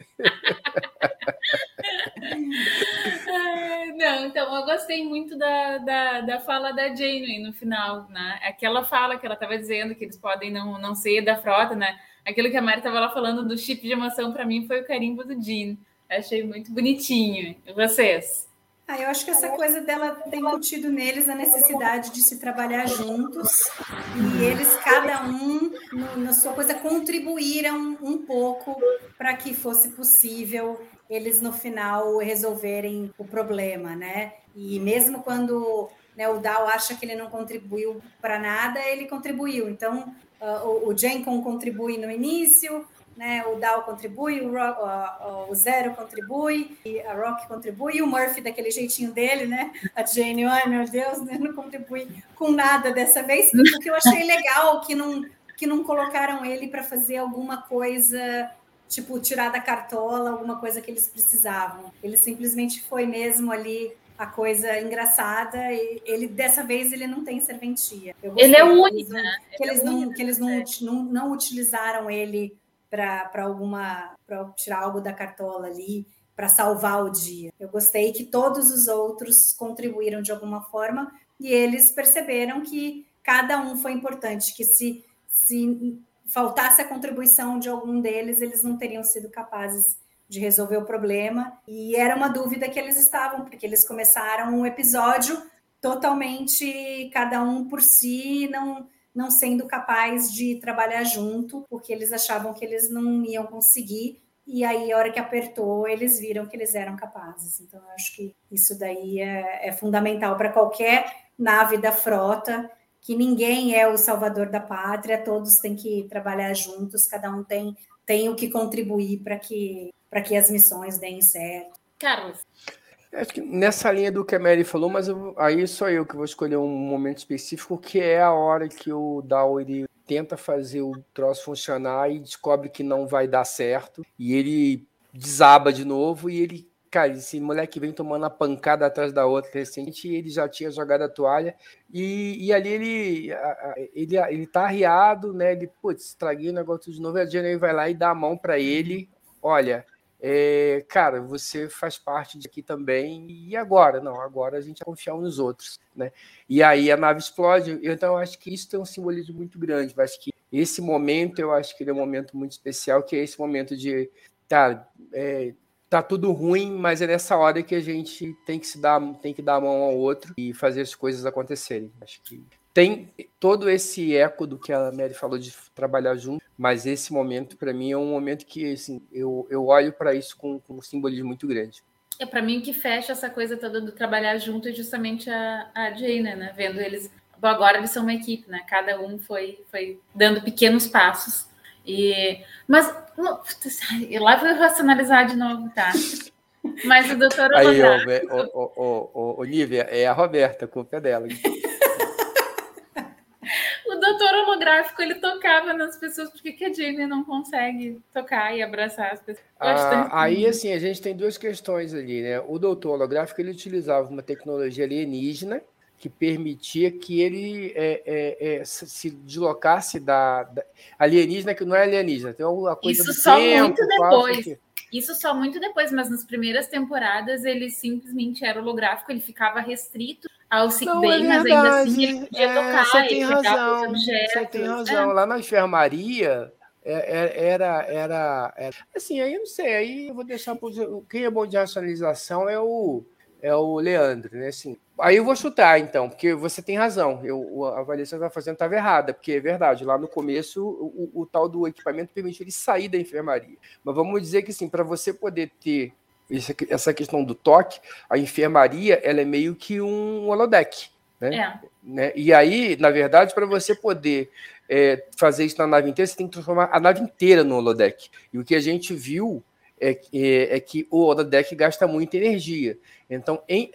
Não, então eu gostei muito da, da, da fala da Jane no final, né? Aquela fala que ela estava dizendo que eles podem não, não ser da frota, né? Aquilo que a Mari estava lá falando do chip de emoção para mim foi o carimbo do Jean. Achei muito bonitinho. E vocês? Ah, eu acho que essa coisa dela tem incutido neles a necessidade de se trabalhar juntos e eles, cada um, no, na sua coisa, contribuíram um pouco para que fosse possível eles, no final, resolverem o problema, né? E mesmo quando né, o Dow acha que ele não contribuiu para nada, ele contribuiu. Então, uh, o, o Jenkins contribui no início, né? O Dow contribui, o, Rock, o, o, Zero contribui, a Rock contribui, e o Murphy daquele jeitinho dele, né? A Jane, ai meu Deus, né? não contribui com nada dessa vez, o que eu achei legal que não que não colocaram ele para fazer alguma coisa tipo tirar da cartola alguma coisa que eles precisavam. Ele simplesmente foi mesmo ali a coisa engraçada e ele dessa vez ele não tem serventia. Ele é único, né? Que eles, não, que eles não, não, não utilizaram ele para alguma para tirar algo da cartola ali para salvar o dia. Eu gostei que todos os outros contribuíram de alguma forma e eles perceberam que cada um foi importante, que se, se faltasse a contribuição de algum deles, eles não teriam sido capazes de resolver o problema. E era uma dúvida que eles estavam, porque eles começaram um episódio totalmente cada um por si, não não sendo capaz de trabalhar junto, porque eles achavam que eles não iam conseguir. E aí, a hora que apertou, eles viram que eles eram capazes. Então, eu acho que isso daí é, é fundamental para qualquer nave da frota, que ninguém é o salvador da pátria, todos têm que trabalhar juntos, cada um tem, tem o que contribuir para que, que as missões deem certo. Carlos. Acho que nessa linha do que a Mary falou, mas eu, aí sou eu que vou escolher um momento específico, que é a hora que o Dow ele tenta fazer o troço funcionar e descobre que não vai dar certo, e ele desaba de novo, e ele, cara, esse moleque vem tomando a pancada atrás da outra recente, e ele já tinha jogado a toalha, e, e ali ele, ele, ele tá arriado, né, ele, putz, estraguei o negócio de novo, e a Jenny vai lá e dá a mão para ele, olha, é, cara, você faz parte aqui também, e agora? Não, agora a gente vai confiar uns nos outros, né? E aí a nave explode, então eu acho que isso tem um simbolismo muito grande, eu acho que esse momento, eu acho que ele é um momento muito especial, que é esse momento de, tá, é, tá tudo ruim, mas é nessa hora que a gente tem que se dar, tem que dar a mão ao outro e fazer as coisas acontecerem. Acho que tem todo esse eco do que a Mary falou de trabalhar junto, mas esse momento, para mim, é um momento que assim, eu, eu olho para isso com, com, um simbolismo muito grande. É para mim que fecha essa coisa toda do trabalhar junto é justamente a, a Jaina, né? Vendo eles. Bom, agora eles são uma equipe, né? Cada um foi, foi dando pequenos passos E, mas não, lá vou racionalizar de novo, tá? Mas o doutor Aí, ô, ô, ô, ô, Nívia, é a Roberta, a culpa é dela. O doutor holográfico ele tocava nas pessoas, por que a Jane não consegue tocar e abraçar as pessoas? Ah, aí, assim, a gente tem duas questões ali, né? O doutor holográfico ele utilizava uma tecnologia alienígena que permitia que ele é, é, é, se deslocasse da, da, alienígena, que não é alienígena, tem alguma coisa Isso só tempo, muito depois. Isso só muito depois, mas nas primeiras temporadas ele simplesmente era holográfico, ele ficava restrito ao sick Não, bay, mas ainda assim ele podia é, tocar, Você tem razão, objetos. você tem razão. Lá na enfermaria, é, é, era, era, era. Assim, aí eu não sei, aí eu vou deixar. Quem é bom de racionalização é o, é o Leandro, né? Assim, aí eu vou chutar, então, porque você tem razão. Eu, a avaliação que está fazendo estava errada, porque é verdade, lá no começo o, o- o tal do equipamento permitiu ele sair da enfermaria. Mas vamos dizer que, assim, para você poder ter essa questão do toque, a enfermaria ela é meio que um holodeck. Né? É. né? E aí, na verdade, para você poder é, fazer isso na nave inteira, você tem que transformar a nave inteira no holodeck. E o que a gente viu é, que- é, é que o holodeck gasta muita energia. Então, em-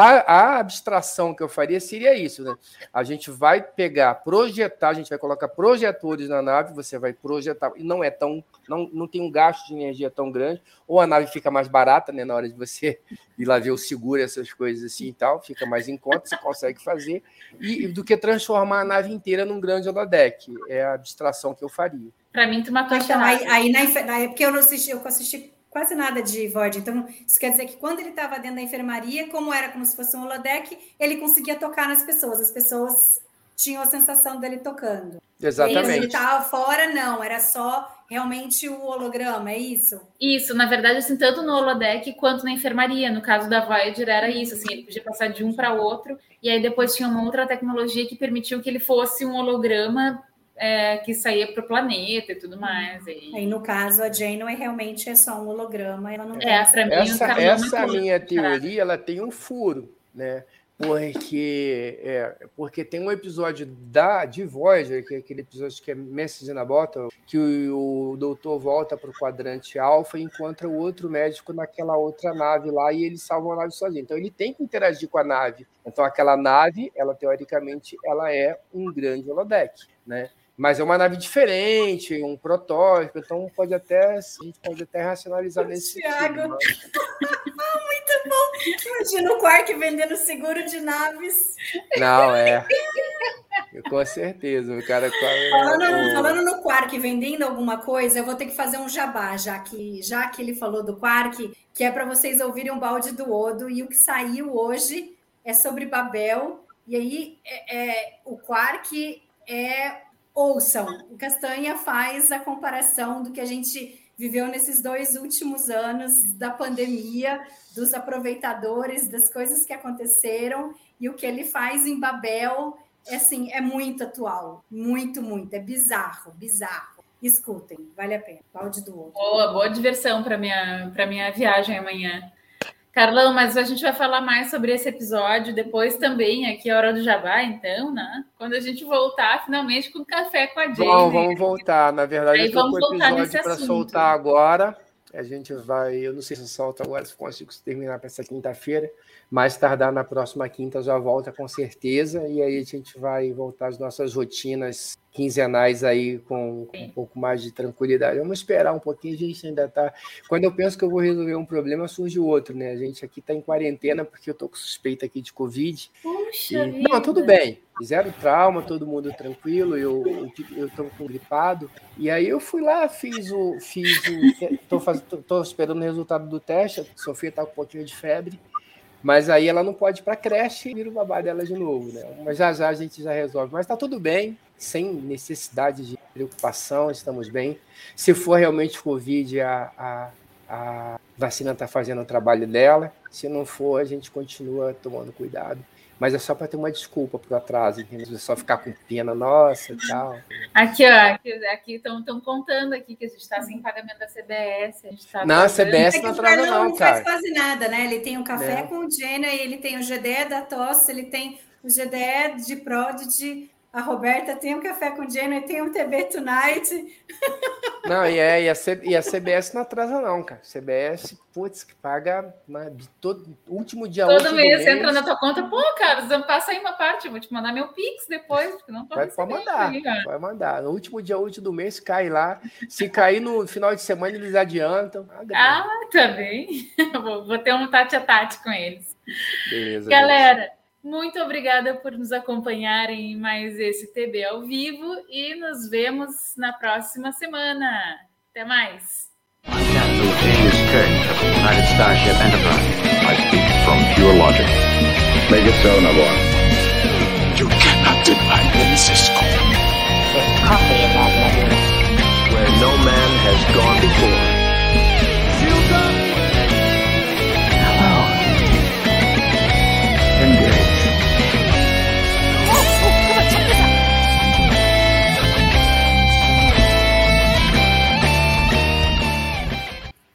a- a abstração que eu faria seria isso, né? A gente vai pegar, projetar, a gente vai colocar projetores na nave, você vai projetar, e não é tão, não, não tem um gasto de energia tão grande, ou a nave fica mais barata, né, na hora de você ir lá ver o seguro, essas coisas assim e tal, fica mais em conta, você consegue fazer, e do que transformar a nave inteira num grande holodeck. É a abstração que eu faria. Para mim, tu matou a Então, aí, charada. aí na, na- é porque eu não assisti, eu assisti quase nada de Void. Então, isso quer dizer que quando ele estava dentro da enfermaria, como era como se fosse um holodeck, ele conseguia tocar nas pessoas. As pessoas tinham a sensação dele tocando. E ele Exatamente. estava fora, não, era só realmente o holograma, é isso? Isso, na verdade, assim, tanto no holodeck quanto na enfermaria. No caso da Voyager era isso, assim, ele podia passar de um para outro, e aí depois tinha uma outra tecnologia que permitiu que ele fosse um holograma é, que saía para o planeta e tudo mais. E... Aí, no caso, a Janeway realmente é só um holograma, ela não É, tem para mim, o Essa, não minha teoria, ela tem um furo, né? Porque, é, porque tem um episódio da, de Voyager, que é aquele episódio que é Message na Bottle, que o, o doutor volta para o quadrante alfa e encontra o outro médico naquela outra nave lá e ele salva a nave sozinho. Então ele tem que interagir com a nave. Então aquela nave, ela teoricamente, ela é um grande holodeck, né? Mas é uma nave diferente, um protótipo, então pode até, a gente pode até racionalizar nesse Thiago. sentido. mas- Imagina o Quark vendendo seguro de naves. Não, é. Com certeza, o cara. Falando, falando no Quark vendendo alguma coisa, eu vou ter que fazer um jabá, já que, já que ele falou do Quark, que é para vocês ouvirem um balde do Odo, e o que saiu hoje é sobre Babel, e aí é, é, o Quark é. Ouçam, o Castanha faz a comparação do que a gente viveu nesses dois últimos anos da pandemia, dos aproveitadores, das coisas que aconteceram, e o que ele faz em Babel é assim, é muito atual, muito, muito, é bizarro, bizarro. Escutem, vale a pena. Balde do outro. Boa, boa diversão para minha para minha viagem amanhã. Carlão, mas a gente vai falar mais sobre esse episódio depois também, aqui a hora do Jabá, então, né? Quando a gente voltar finalmente com café com a Jane. Bom, vamos voltar. Na verdade, eu tô vamos com o episódio para soltar agora. A gente vai. Eu não sei se eu solto agora, se consigo terminar para essa quinta-feira. Mais tardar na próxima quinta já volta com certeza. E aí a gente vai voltar às nossas rotinas quinzenais aí com, com um pouco mais de tranquilidade. Vamos esperar um pouquinho, a gente ainda tá. Quando eu penso que eu vou resolver um problema, surge outro, né? A gente aqui está em quarentena porque eu tô com suspeita aqui de Covid. Puxa E- não, tudo bem. Zero trauma, todo mundo tranquilo. Eu, eu, eu tô com gripado. E aí eu fui lá, fiz o. Fiz o tô, faz, tô, tô esperando o resultado do teste. A Sofia tá com um pouquinho de febre. Mas aí ela não pode ir para creche e vira o babá dela de novo, né? Mas já já a gente já resolve. Mas tá tudo bem, sem necessidade de preocupação, estamos bem. Se for realmente Covid, a, a, a vacina está fazendo o trabalho dela. Se não for, a gente continua tomando cuidado. Mas é só para ter uma desculpa pro atraso, entendeu? É só ficar com pena nossa e tal. Aqui, ó, aqui estão contando aqui que a gente está sem pagamento da CBS. A gente tá Não, a. CBS É não atrasa Carlão não, não faz cara. quase nada, né? Ele tem o café Né? com o Jenna, ele tem o GDE da tosse, ele tem o GDE de Prodigy, a Roberta tem um café com Jenny, tem um TB Tonight. Não, e, é, e, a, C, e a CBS não atrasa, não, cara. CBS, putz, que paga né, de todo, último dia Todo mês, mês entra na tua conta, pô, cara, passa aí uma parte, eu vou te mandar meu Pix depois, porque não pode mandar, aí, pode mandar. No último dia útil do mês, cai lá. Se cair no final de semana, eles adiantam. Ah, ah tá vou, vou ter um tate a tate com eles. Beleza. Galera. Gente. Muito obrigada por nos acompanharem em mais esse TB ao vivo e nos vemos na próxima semana. Até mais. No man has gone before.